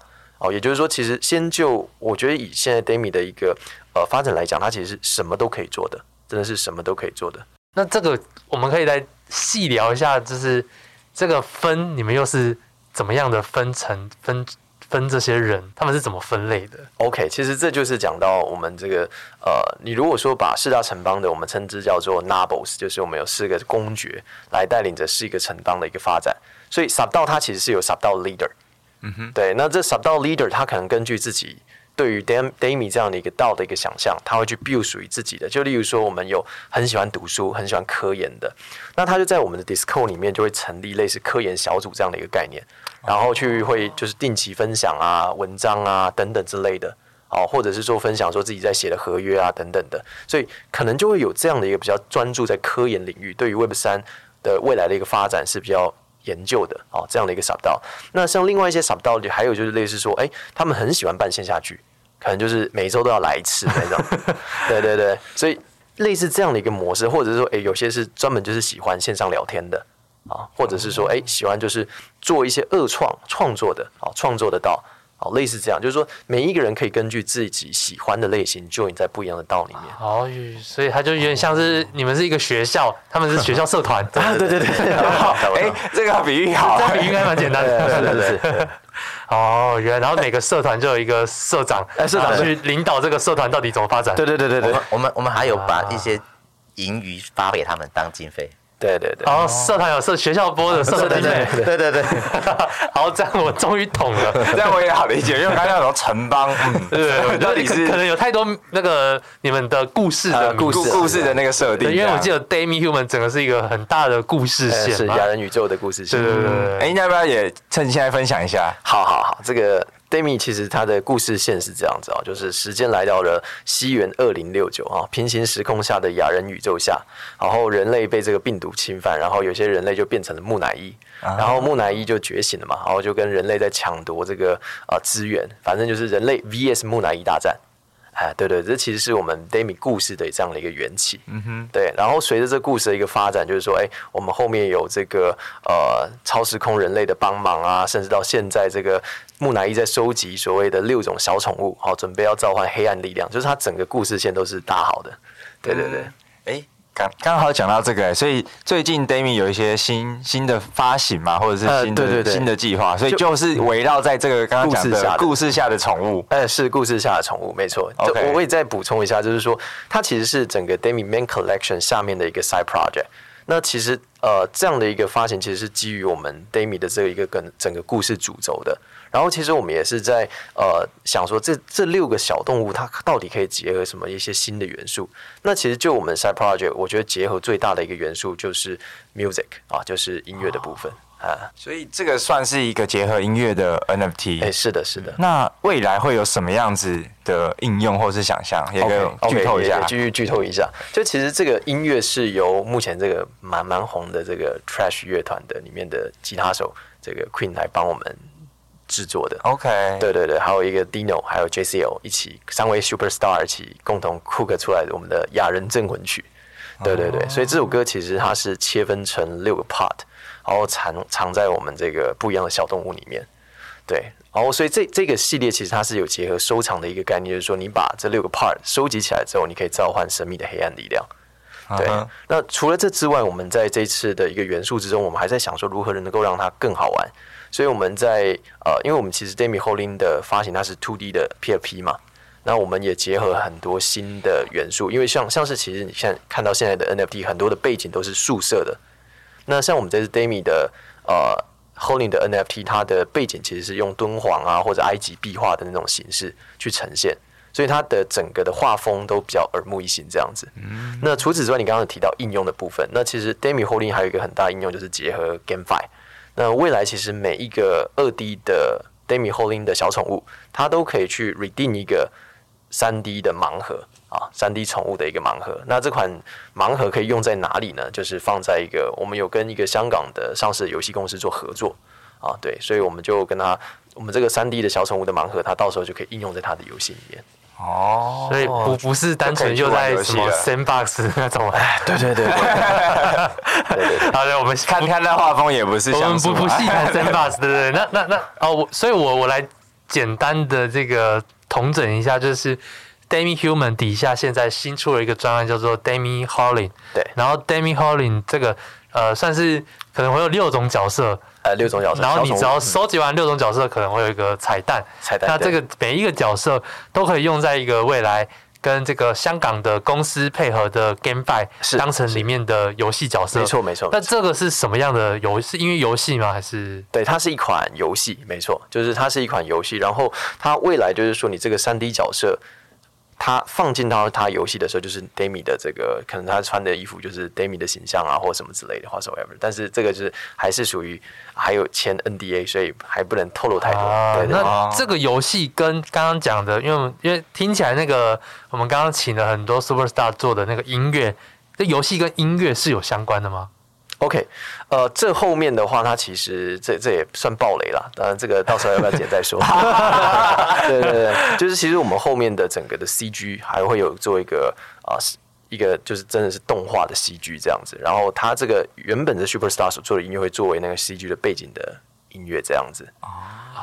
哦，也就是说，其实先就我觉得以现在 Demi 的一个呃发展来讲，它其实是什么都可以做的，真的是什么都可以做的。那这个我们可以来细聊一下，就是这个分你们又是怎么样的分成分分这些人，他们是怎么分类的？OK，其实这就是讲到我们这个呃，你如果说把四大城邦的我们称之叫做 Nobles，就是我们有四个公爵来带领着四个城邦的一个发展，所以 Sub 道它其实是有 Sub 道 leader。嗯哼，对，那这 Sub-DAO leader 他可能根据自己对于 Demi 这样的一个道的一个想象，他会去 build 属于自己的。就例如说，我们有很喜欢读书、很喜欢科研的，那他就在我们的 Discord 里面就会成立类似科研小组这样的一个概念，然后去会就是定期分享啊、文章啊等等之类的，哦，或者是说分享说自己在写的合约啊等等的，所以可能就会有这样的一个比较专注在科研领域，对于 Web 三的未来的一个发展是比较。研究的哦，这样的一个 Sub-DAO。那像另外一些 Sub-DAO，还有就是类似说，哎、欸，他们很喜欢办线下剧，可能就是每周都要来一次那种。对对对，所以类似这样的一个模式，或者是说，哎、欸，有些是专门就是喜欢线上聊天的啊，或者是说，哎、欸，喜欢就是做一些二创创作的啊，创作的道。哦，类似这样，就是说每一个人可以根据自己喜欢的类型，join 在不一样的道里面。哦，所以他就有点像是你们是一个学校，他们是学校社团。啊，对对对，好，哎，这个比喻好，这个比喻应该蛮简单的，是是是。哦，原来，然后每个社团就有一个社长，社长去领导这个社团到底怎么发展。对对对对对，我们我们还有把一些盈余发给他们当经费。对对对，然后社团有社学校播的社团对对，对对对，好，这样我终于懂了，这样我也好理解，因为刚刚有城邦，嗯，对，到底是可能有太多那个你们的故事的故事故事的那个设定，因为我记得 Demi Human 整个是一个很大的故事线，是亚人宇宙的故事线，对对对，哎，要不要也趁现在分享一下？好好好，这个。Demi 其实他的故事线是这样子啊，就是时间来到了西元二零六九啊，平行时空下的亚人宇宙下，然后人类被这个病毒侵犯，然后有些人类就变成了木乃伊，然后木乃伊就觉醒了嘛，然后就跟人类在抢夺这个啊资源，反正就是人类 VS 木乃伊大战。哎，对对，这其实是我们 d a m i 故事的这样的一个缘起。嗯哼，对。然后随着这故事的一个发展，就是说，哎，我们后面有这个呃超时空人类的帮忙啊，甚至到现在这个木乃伊在收集所谓的六种小宠物，好，准备要召唤黑暗力量，就是它整个故事线都是搭好的。对对对，哎、嗯。刚刚好讲到这个，所以最近 Dami 有一些新新的发行嘛，或者是新的、呃、对对对新的计划，所以就是围绕在这个刚刚讲的故事下的宠物，呃，是故事下的宠物，没错。Okay. 我我也再补充一下，就是说它其实是整个 Dami Main Collection 下面的一个 side project。那其实呃这样的一个发行，其实是基于我们 Dami 的这个一个跟整个故事主轴的。然后其实我们也是在呃想说这，这这六个小动物它到底可以结合什么一些新的元素？那其实就我们 side project，我觉得结合最大的一个元素就是 music 啊，就是音乐的部分、哦、啊。所以这个算是一个结合音乐的 NFT。哎，是的，是的。那未来会有什么样子的应用或是想象？也可以剧透一下，继、续剧透一下。就其实这个音乐是由目前这个蛮蛮红的这个 Trash 乐团的里面的吉他手这个 Queen 来帮我们。制作的，OK，对对对，还有一个 Dino，还有 JCL 一起三位 Superstar 一起共同 cook 出来的我们的亚人镇魂曲，对对对，所以这首歌其实它是切分成六个 part，然后藏藏在我们这个不一样的小动物里面，对，然后所以这这个系列其实它是有结合收藏的一个概念，就是说你把这六个 part 收集起来之后，你可以召唤神秘的黑暗力量，对。Uh huh. 那除了这之外，我们在这次的一个元素之中，我们还在想说如何能够让它更好玩。所以我们在呃，因为我们其实 Demi Holding 的发行它是 Two D 的 PFP 嘛，那我们也结合很多新的元素，因为像像是其实你现在看到现在的 NFT 很多的背景都是素色的，那像我们这次 Demi 的呃 Holding 的 NFT，它的背景其实是用敦煌啊或者埃及壁画的那种形式去呈现，所以它的整个的画风都比较耳目一新这样子。嗯。那除此之外，你刚刚提到应用的部分，那其实 Demi Holding 还有一个很大应用就是结合 GameFi。那未来其实每一个二 D 的 Demi Holding 的小宠物，它都可以去 redeem 一个三 D 的盲盒啊，三 D 宠物的一个盲盒。那这款盲盒可以用在哪里呢？就是放在一个我们有跟一个香港的上市游戏公司做合作啊，对，所以我们就跟他，我们这个三 D 的小宠物的盲盒，它到时候就可以应用在他的游戏里面。哦，所以不不是单纯就在什么 Sandbox 那种，哎，对对对，对，好的，我们 看看那画风也不是，我们不不细谈 Sandbox，对对对，那那那哦，我所以我我来简单的这个统整一下，就是 Demi Human 底下现在新出了一个专案叫做 Demi Holling 对，然后 Demi Holling 这个呃算是可能会有六种角色。呃，六种角色，然后你只要收集完六种角色，可能会有一个彩蛋。彩蛋。那这个每一个角色都可以用在一个未来跟这个香港的公司配合的 GameFi 当成里面的游戏角色。没错，没错。那这个是什么样的游戏？是因为游戏吗？还是？对，它是一款游戏，没错，就是它是一款游戏。然后它未来就是说，你这个三 D 角色。他放进到他游戏的时候，就是 Demi 的这个，可能他穿的衣服就是 Demi 的形象啊，或什么之类的，whatever。但是这个就是还是属于还有签 NDA，所以还不能透露太多。啊、对对对，那这个游戏跟刚刚讲的，因为因为听起来那个我们刚刚请了很多 Superstar 做的那个音乐，这游戏跟音乐是有相关的吗？OK，呃，这后面的话，它其实这这也算暴雷了。当然，这个到时候要不要剪再说。对对对，就是其实我们后面的整个的 CG 还会有做一个啊、呃，一个就是真的是动画的 CG 这样子。然后它这个原本的 Superstar 所做的音乐会作为那个 CG 的背景的音乐这样子。哦，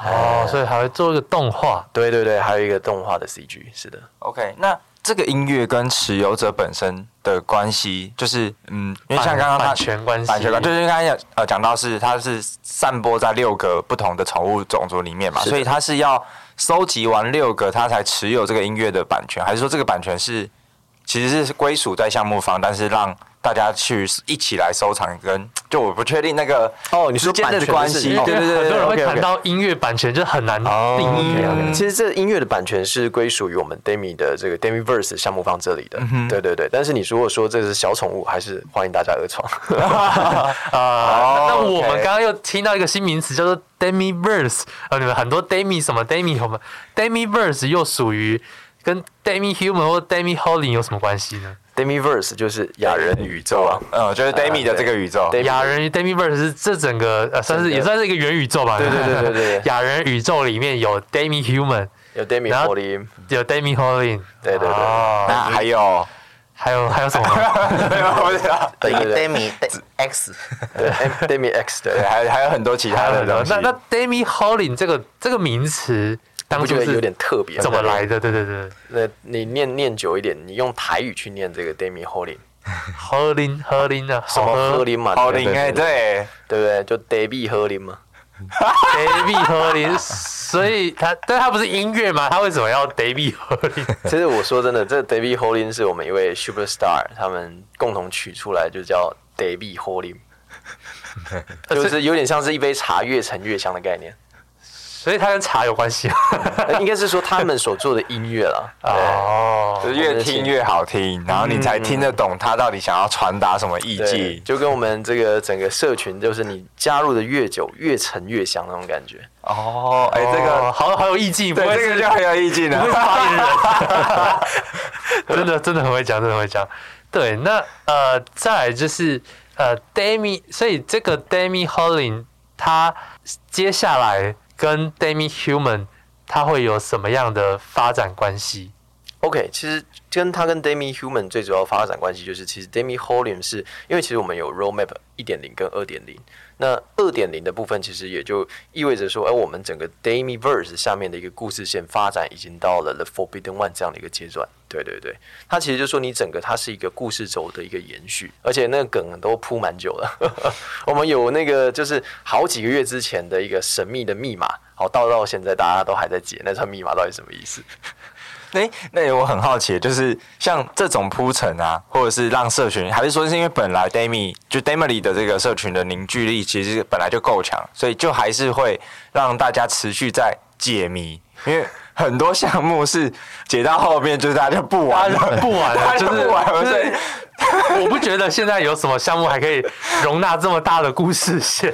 哦，所以还会做一个动画。对对对，还有一个动画的 CG。是的。OK，那。这个音乐跟持有者本身的关系，就是嗯，因为像刚刚他版权关系，版权关系，就是刚才呃讲到是它是散播在六个不同的宠物种族里面嘛，所以它是要收集完六个，它才持有这个音乐的版权，还是说这个版权是其实是归属在项目方，但是让。大家去一起来收藏，跟就我不确定那个哦，你说版权的关系，对对对，很多人会谈到音乐版权就很难定义。其实这音乐的版权是归属于我们 Demi 的这个 Demiverse 项目方这里的，对对对。但是你如果说这是小宠物，还是欢迎大家二创 啊。那我们刚刚又听到一个新名词叫做 Demiverse 啊，你们很多 Demi 什么 Demi 什么 Demiverse 又属于跟 Demi Human 或 Demi Howling 有什么关系呢？Demiverse 就是亚人宇宙啊，嗯，就是 Demi 的这个宇宙。亚人 Demiverse 是这整个呃，算是也算是一个元宇宙吧。对对对对对，亚人宇宙里面有 Demi Human，有 Demi Howling，有 Demi Howling。对对对，那还有还有还有什么？对，Demi X，对，Demi X，对，还还有很多其他的东西。那那 Demi Howling 这个这个名词。当初是有点特别，怎么来的？对对对，那你念念久一点，你用台语去念这个 Demi Howling，Howling Howling 啊，什么 Howling 嘛？Howling 哎，对对不对？就 Demi Howling 嘛，Demi Howling，所以他但他不是音乐嘛？他为什么要 Demi Howling？其实我说真的，这 Demi Howling 是我们一位 Superstar 他们共同取出来，就叫 Demi Howling，就是有点像是一杯茶越陈越香的概念。所以它跟茶有关系应该是说他们所做的音乐了 哦，就是越听越好听，然后你才听得懂他到底想要传达什么意境，就跟我们这个整个社群，就是你加入的越久，越沉越香那种感觉哦。哎，这个好好有意境，对，这个就很有意境了。发言人，真的真的很会讲，真的很会讲。对，那呃，再来就是呃，Demi，所以这个 Demi Holling 他接下来。跟 Demi Human，它会有什么样的发展关系？OK，其实跟它跟 Demi Human 最主要发展关系就是，其实 Demi Holium 是因为其实我们有 Roadmap 一点零跟二点零。那二点零的部分，其实也就意味着说，哎，我们整个 Demiverse 下面的一个故事线发展已经到了 The Forbidden One 这样的一个阶段。对对对，它其实就说你整个它是一个故事轴的一个延续，而且那个梗都铺蛮久了。我们有那个就是好几个月之前的一个神秘的密码，好到到现在大家都还在解那串密码到底什么意思。哎、欸，那我很好奇，就是像这种铺陈啊，或者是让社群，还是说是因为本来 Demi 就 Demi 的这个社群的凝聚力其实本来就够强，所以就还是会让大家持续在解谜。因为很多项目是解到后面，就是大家就不玩了，不玩了，就是不玩了。就是我不觉得现在有什么项目还可以容纳这么大的故事线。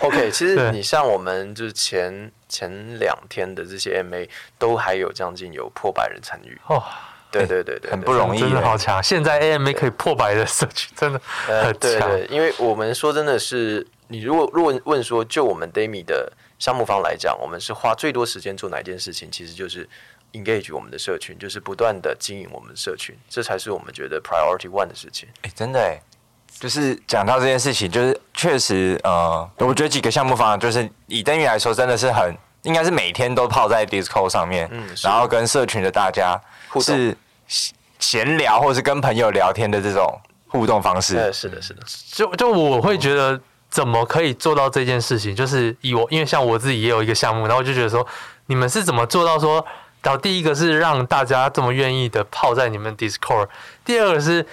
OK，其实你像我们就是前前两天的这些 MA 都还有将近有破百人参与哦。对对对对，很不容易，真的好强！现在 AMA 可以破百的社区，真的很强。对对，因为我们说真的是，你如果如果问说，就我们 Demi 的项目方来讲，我们是花最多时间做哪一件事情？其实就是 engage 我们的社群，就是不断的经营我们的社群，这才是我们觉得 priority one 的事情。哎，真的哎，就是讲到这件事情，就是确实，呃，我觉得几个项目方案就是以 Demi 来说，真的是很应该是每天都泡在 Discord 上面，嗯，然后跟社群的大家。是闲聊，或是跟朋友聊天的这种互动方式。对，是的，是的。就就我会觉得，怎么可以做到这件事情？就是以我，因为像我自己也有一个项目，然后我就觉得说，你们是怎么做到说，然后第一个是让大家这么愿意的泡在你们 Discord，第二个是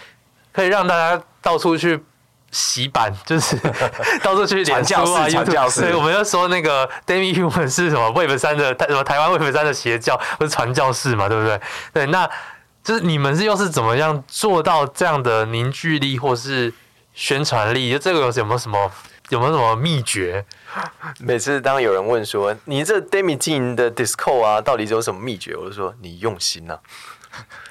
可以让大家到处去洗版，就是 到处去传教啊，传教士。所以我们就说那个 Demihuman 是什么 Web 三的台什么台湾 Web 三的邪教，或是传教士嘛，对不对？对，那就是你们是又是怎么样做到这样的凝聚力或是宣传力？就这个有没有什么有没有什么秘诀？每次当有人问说你这 Demi 经营的 Discord 啊，到底有什么秘诀？我就说你用心呐、啊，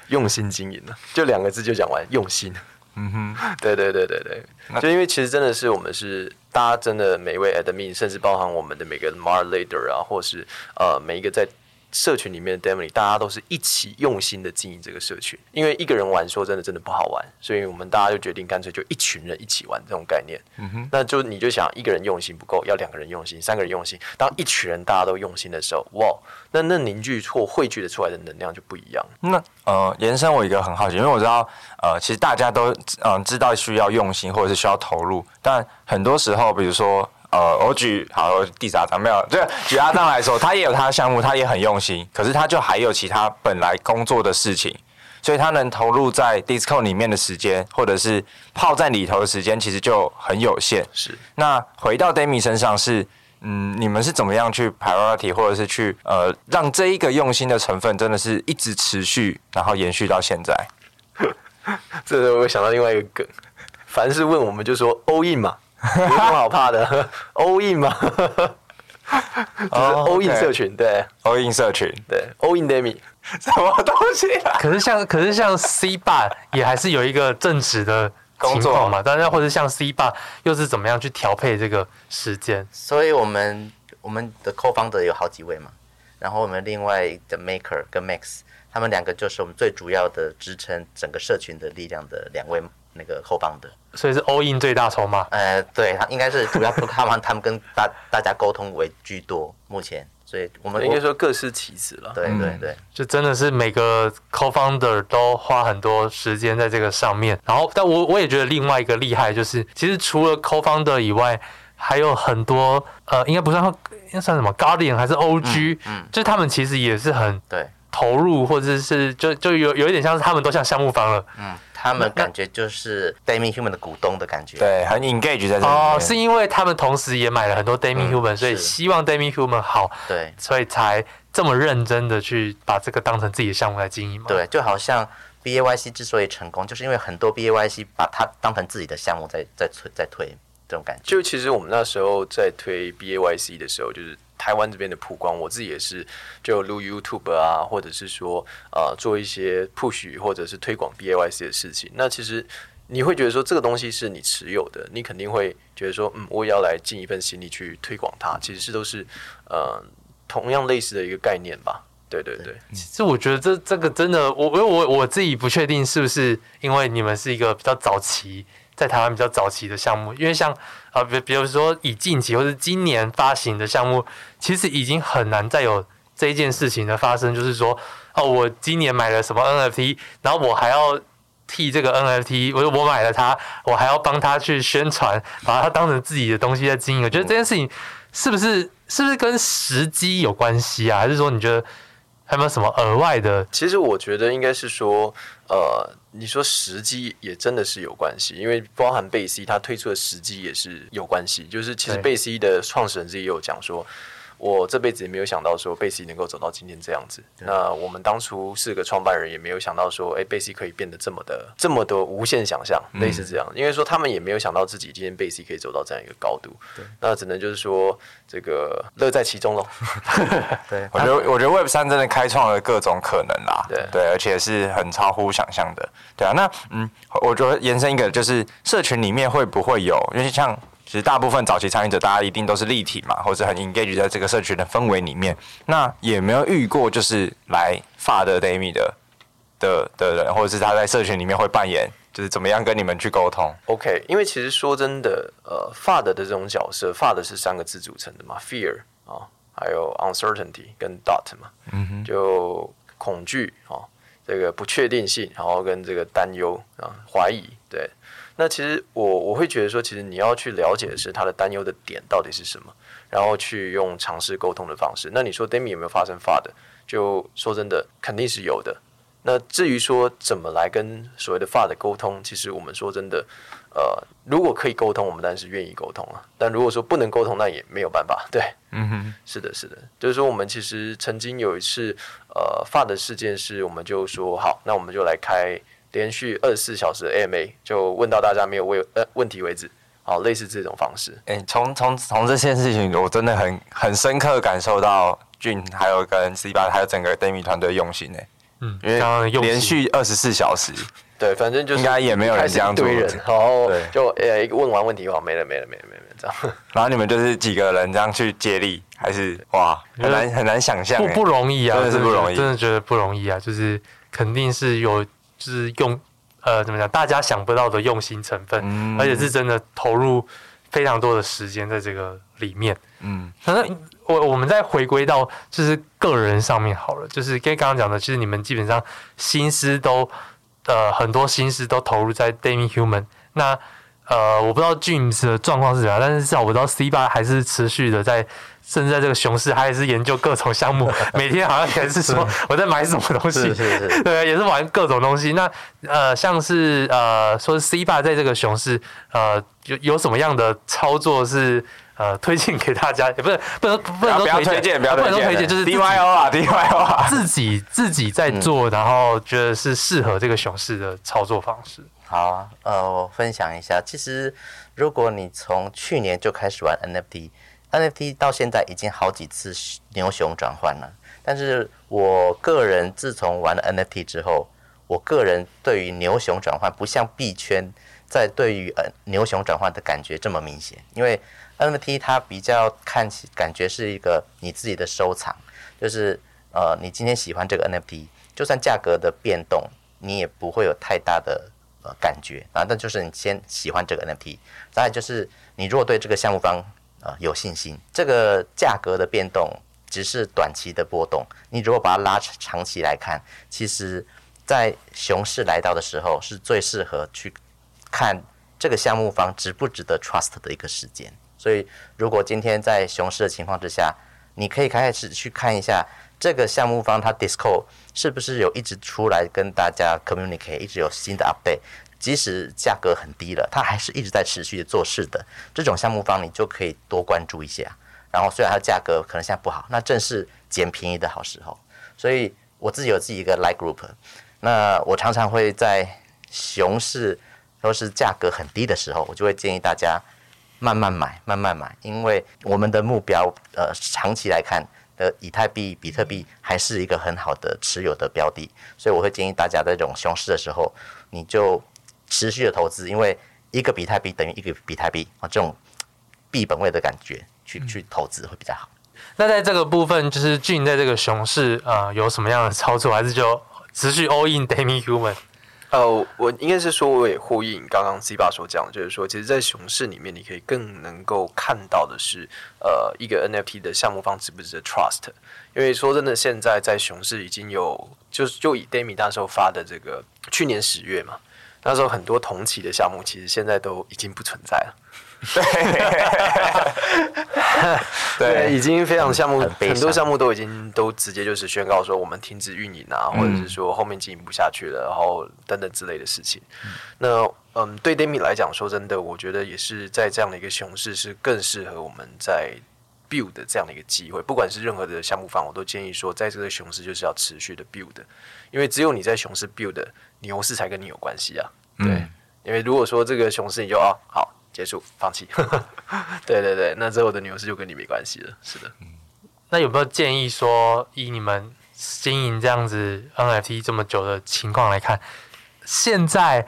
用心经营啊，就两个字就讲完，用心。嗯哼，对对对对对，就因为其实真的是我们是大家真的每一位 admin，甚至包含我们的每个 moderator 啊，或是呃每一个在。社群里面的 Demi，大家都是一起用心的经营这个社群，因为一个人玩说真的真的不好玩，所以我们大家就决定干脆就一群人一起玩这种概念。嗯哼，那就你就想一个人用心不够，要两个人用心，三个人用心，当一群人大家都用心的时候，哇，那那凝聚或汇聚的出来的能量就不一样。那呃，延伸我一个很好奇，因为我知道呃，其实大家都嗯、呃、知道需要用心或者是需要投入，但很多时候，比如说。呃，我举好第三张没有，对，举阿璋来说，他也有他的项目，他也很用心，可是他就还有其他本来工作的事情，所以他能投入在 disco 里面的时间，或者是泡在里头的时间，其实就很有限。是，那回到 Demi 身上是，嗯，你们是怎么样去 priority，或者是去呃，让这一个用心的成分真的是一直持续，然后延续到现在？这时候我想到另外一个梗，凡是问我们就说 all in 嘛。有什么好怕的？All in 吗？就是 All in 社群，对，All in 社群，对，All in Demi，什么东西啊？可是像，可是像 C 霸也还是有一个正职的工作嘛，但是，或者像 C 霸又是怎么样去调配这个时间？所以我们我们的 Co-founder 有好几位嘛，然后我们另外的 Maker 跟 Max，他们两个就是我们最主要的支撑整个社群的力量的两位。那个后方的，所以是 all in 最大筹码。呃，对，他应该是主要他们他们跟大大家沟通为居多，目前，所以我们应该说各司其职了。对对对，就真的是每个 co-founder 都花很多时间在这个上面。然后，但我我也觉得另外一个厉害就是，其实除了 co-founder 以外，还有很多呃，应该不算应该算什么 Guardian 还是 OG，嗯，嗯，就他们其实也是很对投入，或者是就就有有一点像是他们都像项目方了，嗯。他们感觉就是 Demihuman 的股东的感觉，对，很 engage 在这里。哦，是因为他们同时也买了很多 Demihuman，嗯，所以希望 Demihuman 好，对，所以才这么认真的去把这个当成自己的项目来经营嘛。对，就好像 BAYC 之所以成功，就是因为很多 BAYC 把它当成自己的项目在在推在推这种感觉。就其实我们那时候在推 BAYC 的时候，就是。台湾这边的曝光，我自己也是就录 YouTube 啊，或者是说呃做一些 push 或者是推广 BAYC 的事情。那其实你会觉得说这个东西是你持有的，你肯定会觉得说嗯，我也要来尽一份心力去推广它。其实是都是呃同样类似的一个概念吧。对对对，其实我觉得这这个真的，我我我我自己不确定是不是因为你们是一个比较早期。在台湾比较早期的项目，因为像啊，比比如说以近期或是今年发行的项目，其实已经很难再有这一件事情的发生。就是说，哦，我今年买了什么 NFT，然后我还要替这个 NFT，我我买了它，我还要帮他去宣传，把它当成自己的东西在经营。我觉得这件事情是不是是不是跟时机有关系啊？还是说你觉得还有没有什么额外的？其实我觉得应该是说，呃。你说时机也真的是有关系，因为包含贝 C 他推出的时机也是有关系。就是其实贝 C 的创始人自己也有讲说，我这辈子也没有想到说贝西能够走到今天这样子。那我们当初四个创办人也没有想到说，哎，贝西可以变得这么的这么的无限想象，类似这样。因为说他们也没有想到自己今天贝西可以走到这样一个高度。那只能就是说这个乐在其中喽。对，我觉得我觉得 Web 三真的开创了各种可能啦。对对，而且是很超乎想象的。对啊，那嗯，我觉得延伸一个就是社群里面会不会有，因为像。其实大部分早期参与者，大家一定都是立体嘛，或者很 engage 在这个社群的氛围里面。那也没有遇过就是来发的 Demi 的的的人，或者是他在社群里面会扮演，就是怎么样跟你们去沟通？OK，因为其实说真的，呃，发的的这种角色，发的是三个字组成的嘛，fear 啊，还有 uncertainty 跟 doubt 嘛，嗯哼，就恐惧啊，这个不确定性，然后跟这个担忧啊，怀疑，对。那其实我我会觉得说，其实你要去了解的是他的担忧的点到底是什么，然后去用尝试沟通的方式。那你说 Demi 有没有发生 FUD 的？就说真的，肯定是有的。那至于说怎么来跟所谓的 FUD 的沟通，其实我们说真的，呃，如果可以沟通，我们当然是愿意沟通啊。但如果说不能沟通，那也没有办法。对，嗯哼，是的，是的，就是说我们其实曾经有一次，呃，FUD 的事件是，我们就说好，那我们就来开。连续二十四小时的 AMA 就问到大家没有问呃问题为止，好，类似这种方式。哎、欸，从从从这件事情，我真的很很深刻感受到俊还有跟 C 八还有整个 Demi 团队用心呢。嗯，因为连续二十四小时，对，反正就是应该也没有人这样做。人，然后就呃问完问题后没了没了没了没了这样。然后你们就是几个人这样去接力，还是哇很难很难想象，不不容易啊，真的是不容易，真的觉得不容易啊，就是肯定是有。就是用呃怎么讲，大家想不到的用心成分，嗯、而且是真的投入非常多的时间在这个里面。嗯，反正我我们再回归到就是个人上面好了，就是跟刚刚讲的，其实你们基本上心思都呃很多心思都投入在 Demi Human。那呃我不知道 James 的状况是怎样，但是至少我知道 C 八还是持续的在。甚至在这个熊市，他也是研究各种项目，每天好像也是说我在买什么东西，是是是 对，也是玩各种东西。那呃，像是呃，说 C 爸在这个熊市，呃，有有什么样的操作是呃推荐给大家？也不是不能不能说推荐，不要推荐，就是 DYO 啊 DYO 啊，自己自己在做，然后觉得是适合这个熊市的操作方式。好啊，呃，我分享一下，其实如果你从去年就开始玩 NFT。NFT 到现在已经好几次牛熊转换了，但是我个人自从玩了 NFT 之后，我个人对于牛熊转换不像币圈在对于呃牛熊转换的感觉这么明显，因为 NFT 它比较看起感觉是一个你自己的收藏，就是呃你今天喜欢这个 NFT，就算价格的变动，你也不会有太大的呃感觉。啊，那就是你先喜欢这个 NFT，再就是你如果对这个项目方。呃，有信心，这个价格的变动只是短期的波动。你如果把它拉长期来看，其实，在熊市来到的时候，是最适合去看这个项目方值不值得 trust 的一个时间。所以，如果今天在熊市的情况之下，你可以开始去看一下这个项目方他 Discord 是不是有一直出来跟大家 communicate，一直有新的 update。即使价格很低了，它还是一直在持续的做事的。这种项目方你就可以多关注一下。然后虽然它价格可能现在不好，那正是捡便宜的好时候。所以我自己有自己一个 like group，那我常常会在熊市都是价格很低的时候，我就会建议大家慢慢买，慢慢买，因为我们的目标呃长期来看的以太币、比特币还是一个很好的持有的标的，所以我会建议大家在这种熊市的时候，你就。持续的投资，因为一个比特币等于一个比特币啊，这种币本位的感觉去去投资会比较好。那在这个部分，就是俊在这个熊市啊、呃，有什么样的操作，还是就持续 all in Demi Human？呃，我应该是说，我也呼应刚刚 C 爸所讲的，就是说，其实，在熊市里面，你可以更能够看到的是，呃，一个 NFT 的项目方值不值得 trust。因为说真的，现在在熊市已经有，就是就以 Demi 那时候发的这个去年十月嘛。那时候很多同期的项目，其实现在都已经不存在了。对，对，已经非常项目很，很多项目都已经都直接就是宣告说我们停止运营啊，或者是说后面经营不下去了，然后等等之类的事情。嗯那嗯，对 Demi 来讲，说真的，我觉得也是在这样的一个熊市，是更适合我们在 build 这样的一个机会。不管是任何的项目方，我都建议说，在这个熊市就是要持续的 build，因为只有你在熊市 build，牛市才跟你有关系啊。对，嗯、因为如果说这个熊市你就哦好结束放弃，对对对，那之后的牛市就跟你没关系了。是的，嗯，那有没有建议说，以你们经营这样子 NFT 这么久的情况来看，现在？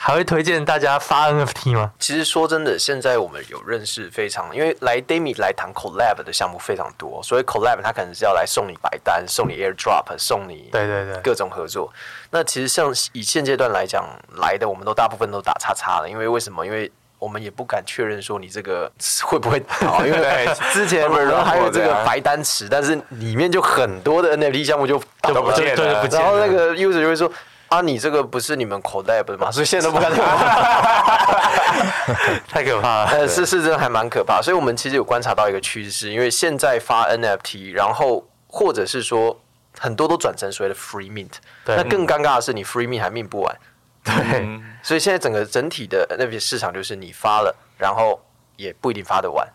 还会推荐大家发 NFT 吗？其实说真的，现在我们有认识非常，因为来 Demi 来谈 Collab 的项目非常多，所以 Collab 他可能是要来送你白单、送你 AirDrop、送你对对对各种合作。那其实像以现阶段来讲，来的我们都大部分都打叉叉了，因为为什么？因为我们也不敢确认说你这个会不会倒，因为之前还有这个 白单池，但是里面就很多的 NFT 项目就就不见了，然后那个 user 就会说。啊，你这个不是你们 collab 的吗？所以现在都不敢讲，太可怕了。呃，是是，真的还蛮可怕。所以我们其实有观察到一个趋势，因为现在发 NFT，然后或者是说很多都转成所谓的 free mint。对。那更尴尬的是，你 free mint 还 mint 不完。对。所以现在整个整体的那边市场就是你发了，然后也不一定发得完。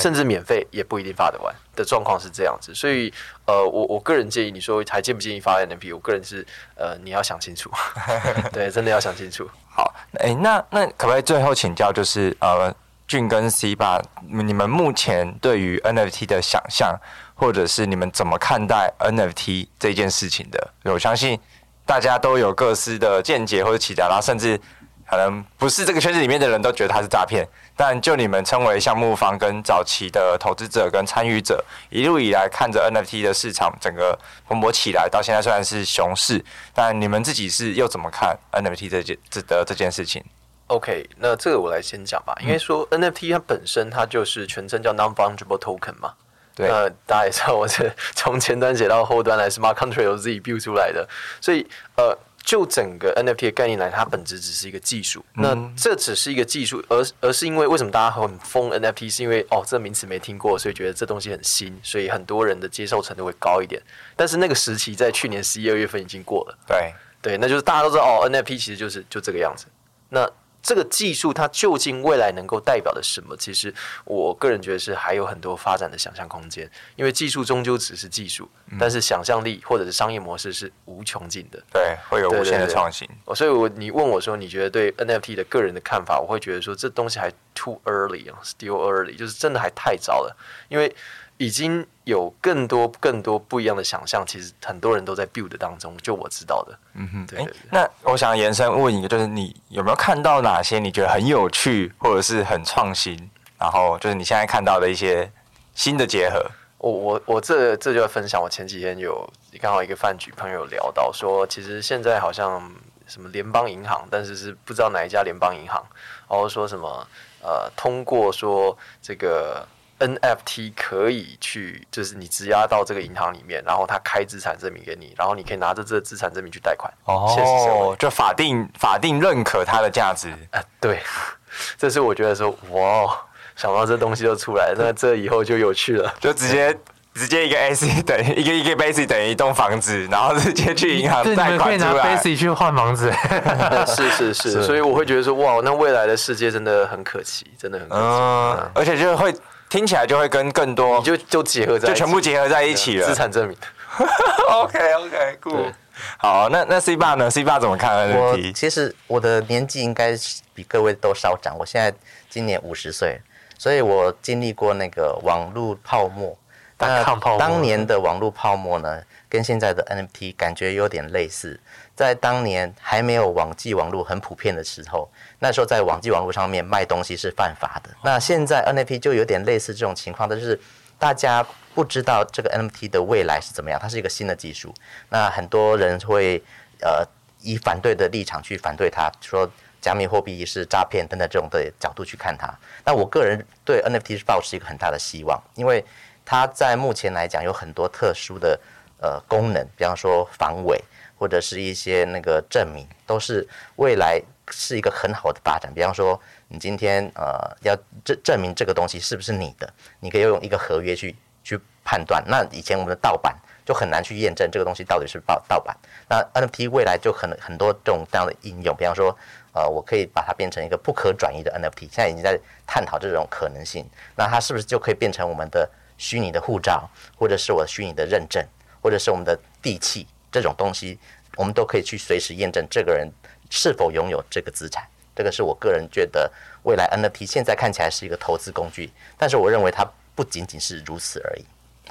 甚至免费也不一定发得完的状况是这样子，所以呃，我我个人建议你说还建不建议发 NFT？我个人是呃，你要想清楚，对，真的要想清楚。好，哎、欸，那那可不可以最后请教，就是呃，俊跟 C 吧，你们目前对于 NFT 的想象，或者是你们怎么看待 NFT 这件事情的？我相信大家都有各自的见解或者期待，然后甚至可能不是这个圈子里面的人都觉得它是诈骗。但就你们称为项目方跟早期的投资者跟参与者，一路以来看着 NFT 的市场整个蓬勃起来，到现在虽然是熊市，但你们自己是又怎么看 NFT 这件这的这件事情？OK，那这个我来先讲吧。因为说 NFT 它本身它就是全称叫 Non-Fungible Token 嘛，对，那大家也知道我是从前端写到后端来，Smart Contract 我自己 build 出来的，所以呃。就整个 NFT 的概念来，它本质只是一个技术。那这只是一个技术，而而是因为为什么大家很疯 NFT，是因为哦，这名词没听过，所以觉得这东西很新，所以很多人的接受程度会高一点。但是那个时期在去年十一二月份已经过了。对对，那就是大家都知道哦，NFT 其实就是就这个样子。那这个技术它究竟未来能够代表的什么？其实我个人觉得是还有很多发展的想象空间。因为技术终究只是技术，嗯、但是想象力或者是商业模式是无穷尽的。对，会有无限的创新。所以我你问我说，你觉得对 NFT 的个人的看法？我会觉得说，这东西还 too early 啊，still early，就是真的还太早了，因为。已经有更多更多不一样的想象，其实很多人都在 build 当中，就我知道的。嗯哼，对。那我想延伸问一个，就是你有没有看到哪些你觉得很有趣或者是很创新，然后就是你现在看到的一些新的结合？我我我这这就要分享，我前几天有刚好一个饭局，朋友聊到说，其实现在好像什么联邦银行，但是是不知道哪一家联邦银行，然后说什么呃，通过说这个。NFT 可以去，就是你质押到这个银行里面，然后他开资产证明给你，然后你可以拿着这个资产证明去贷款。哦，就法定法定认可它的价值。啊，对，这是我觉得说，哇，想到这东西就出来，那这以后就有趣了，就直接直接一个 AC 等于一个一个 Basic 等于一栋房子，然后直接去银行贷款出来。对，你可以拿 Basic 去换房子。是是是，所以我会觉得说，哇，那未来的世界真的很可期，真的很可期，嗯，而且就会。听起来就会跟更多，你就就结合在，就全部结合在一起了。资产证明。OK OK，Cool。好，那那 C 爸呢？C 爸怎么看问题？我其实我的年纪应该比各位都稍长，我现在今年五十岁，所以我经历过那个网络泡沫。那当年的网络泡沫呢，跟现在的 NFT 感觉有点类似。在当年还没有网际网络很普遍的时候。那时候在网际网络上面卖东西是犯法的。那现在 NFT 就有点类似这种情况，就是大家不知道这个 NFT 的未来是怎么样，它是一个新的技术。那很多人会呃以反对的立场去反对它，说加密货币是诈骗等等这种的角度去看它。那我个人对 NFT 是抱持一个很大的希望，因为它在目前来讲有很多特殊的呃功能，比方说防伪或者是一些那个证明，都是未来。是一个很好的发展。比方说，你今天呃要证证明这个东西是不是你的，你可以用一个合约去去判断。那以前我们的盗版就很难去验证这个东西到底是盗盗版。那 NFT 未来就可能很多这种这样的应用，比方说，呃，我可以把它变成一个不可转移的 NFT，现在已经在探讨这种可能性。那它是不是就可以变成我们的虚拟的护照，或者是我虚拟的认证，或者是我们的地契这种东西，我们都可以去随时验证这个人是否拥有这个资产。这个是我个人觉得未来 NFT 现在看起来是一个投资工具，但是我认为它不仅仅是如此而已。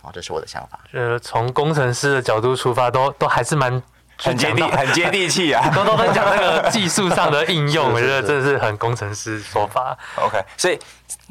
哦，这是我的想法。呃，从工程师的角度出发，都都还是蛮很接地、很接地气啊。多多分享那个技术上的应用，我觉得真的是很工程师说法。OK，所以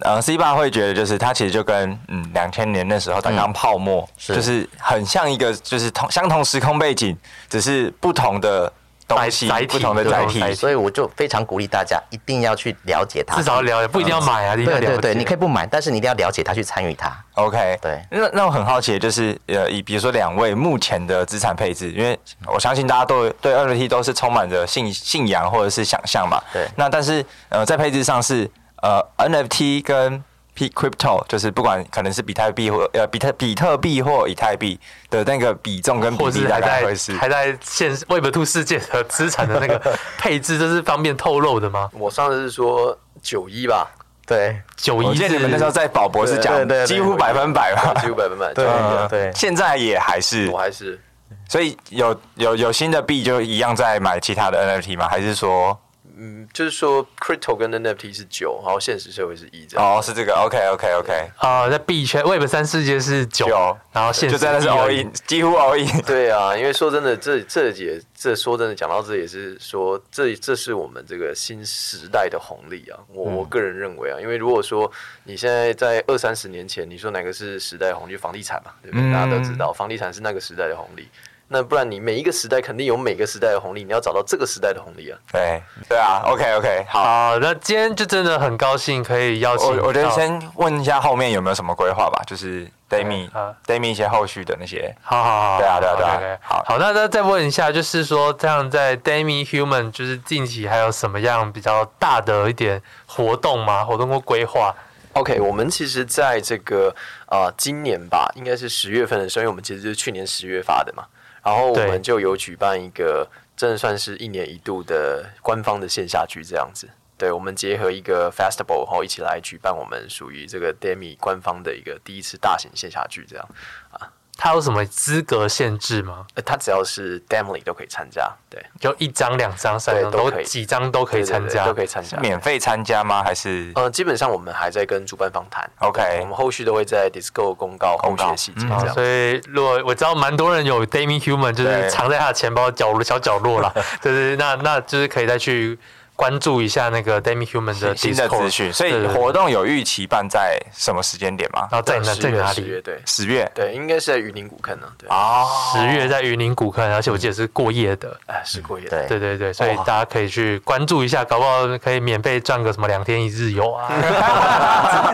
呃，C 爸会觉得就是它其实就跟嗯两千年那时候刚刚泡沫，嗯、是就是很像一个就是同相同时空背景，只是不同的。东西载体不同的载体，所以我就非常鼓励大家一定要去了解它。至少了解，不一定要买啊。对对对，你可以不买，但是你一定要了解它，去参与它。OK，对。那那我很好奇的就是，呃，以比如说两位目前的资产配置，因为我相信大家都对 NFT 都是充满着信信仰或者是想象嘛。对。那但是呃，在配置上是呃 NFT 跟 P crypto 就是不管可能是比特币或呃比特比特币或以太币的那个比重跟比例大概会是还在现 Web Two 世界的资产的那个 配置，这是方便透露的吗？我上次是说九一吧，对，九一。我记得你们那时候在宝博士讲几乎百分百吧，几乎百分百，对对。现在也还是，我还是，所以有有有新的币就一样在买其他的 NFT 吗？还是说？嗯，就是说，crypto 跟 NFT 是九，然后现实社会是一这样。哦，是这个，OK，OK，OK。啊，在币圈 Web 三世界是九，然后现实就真的是 all in，几乎 all in。对啊，因为说真的，这这也这说真的讲到这也是说，这这是我们这个新时代的红利啊。我我个人认为啊，因为如果说你现在在二三十年前，你说哪个是时代红利？房地产嘛，对不对？大家都知道，房地产是那个时代的红利。那不然你每一个时代肯定有每个时代的红利，你要找到这个时代的红利啊。对，对啊，OK OK，好，好，那今天就真的很高兴可以邀请我。我觉得先问一下后面有没有什么规划吧，就是 Demi，Demi 一些后续的那些。好好好，对啊对啊对啊。好，好，那那再问一下，就是说这样在 Demi Human 就是近期还有什么样比较大的一点活动吗？活动或规划？OK，我们其实在这个呃今年吧，应该是十月份的时候，因为我们其实就是去年十月发的嘛。然后我们就有举办一个，真的算是一年一度的官方的线下剧这样子。对，我们结合一个 festival，然后一起来举办我们属于这个 Demi 官方的一个第一次大型线下剧这样啊。它有什么资格限制吗？呃，它只要是 Demi 都可以参加，对，就一张、两张、三张都可以，几张都可以参加，都可以参加。免费参加吗？还是？呃，基本上我们还在跟主办方谈，OK，我们后续都会在 Discord 公告后续的细节这样。所以，如果我知道蛮多人有 Demi Human，就是藏在他的钱包角落小角落了，就是那那就是可以再去。关注一下那个 Demi Human 的新的资讯，所以活动有预期办在什么时间点吗？然后在哪在哪里？十月对，十月对，应该是在云林古坑呢。对啊，十月在云林古坑，而且我记得是过夜的，哎，是过夜的。对对对，所以大家可以去关注一下，搞不好可以免费赚个什么两天一日游啊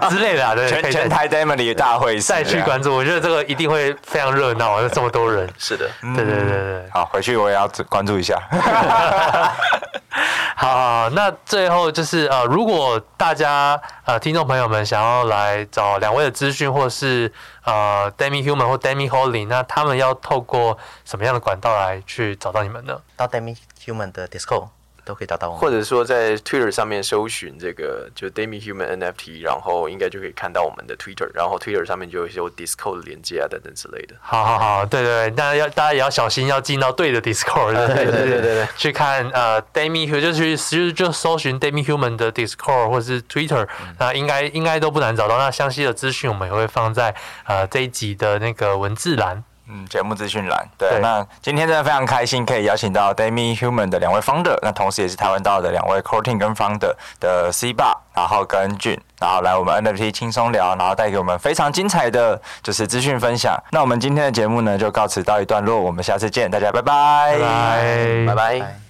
之类的啊。对，全全台 Demi 大会再去关注，我觉得这个一定会非常热闹，这么多人。是的，对对对对。好，回去我也要关注一下。好，啊那最后就是呃，如果大家呃听众朋友们想要来找两位的资讯，或是呃 Demi Human 或 Demi Holy，那他们要透过什么样的管道来去找到你们呢？到 Demi Human 的 Discord。都可以找到我们，或者说在 Twitter 上面搜寻这个就 d a m i Human NFT，然后应该就可以看到我们的 Twitter，然后 Twitter 上面就有一些 Discord 连接啊等等之类的。好好好，对对对，大家要大家也要小心，要进到对的 Discord，对对对对对，去看呃 d a m i Human 就去就就搜寻 d a m i Human 的 Discord 或者是 Twitter，那应该应该都不难找到。那详细的资讯我们也会放在呃这一集的那个文字栏。嗯，节目资讯栏。对，那今天真的非常开心，可以邀请到 Demi Human 的两位 founder，那同时也是台湾道的两位 Corting 跟 founder 的 C 爸，然后跟 Jun，然后来我们 NFT 轻松聊，然后带给我们非常精彩的就是资讯分享。那我们今天的节目呢，就告辞到一段落，我们下次见，大家拜拜，拜拜，拜拜。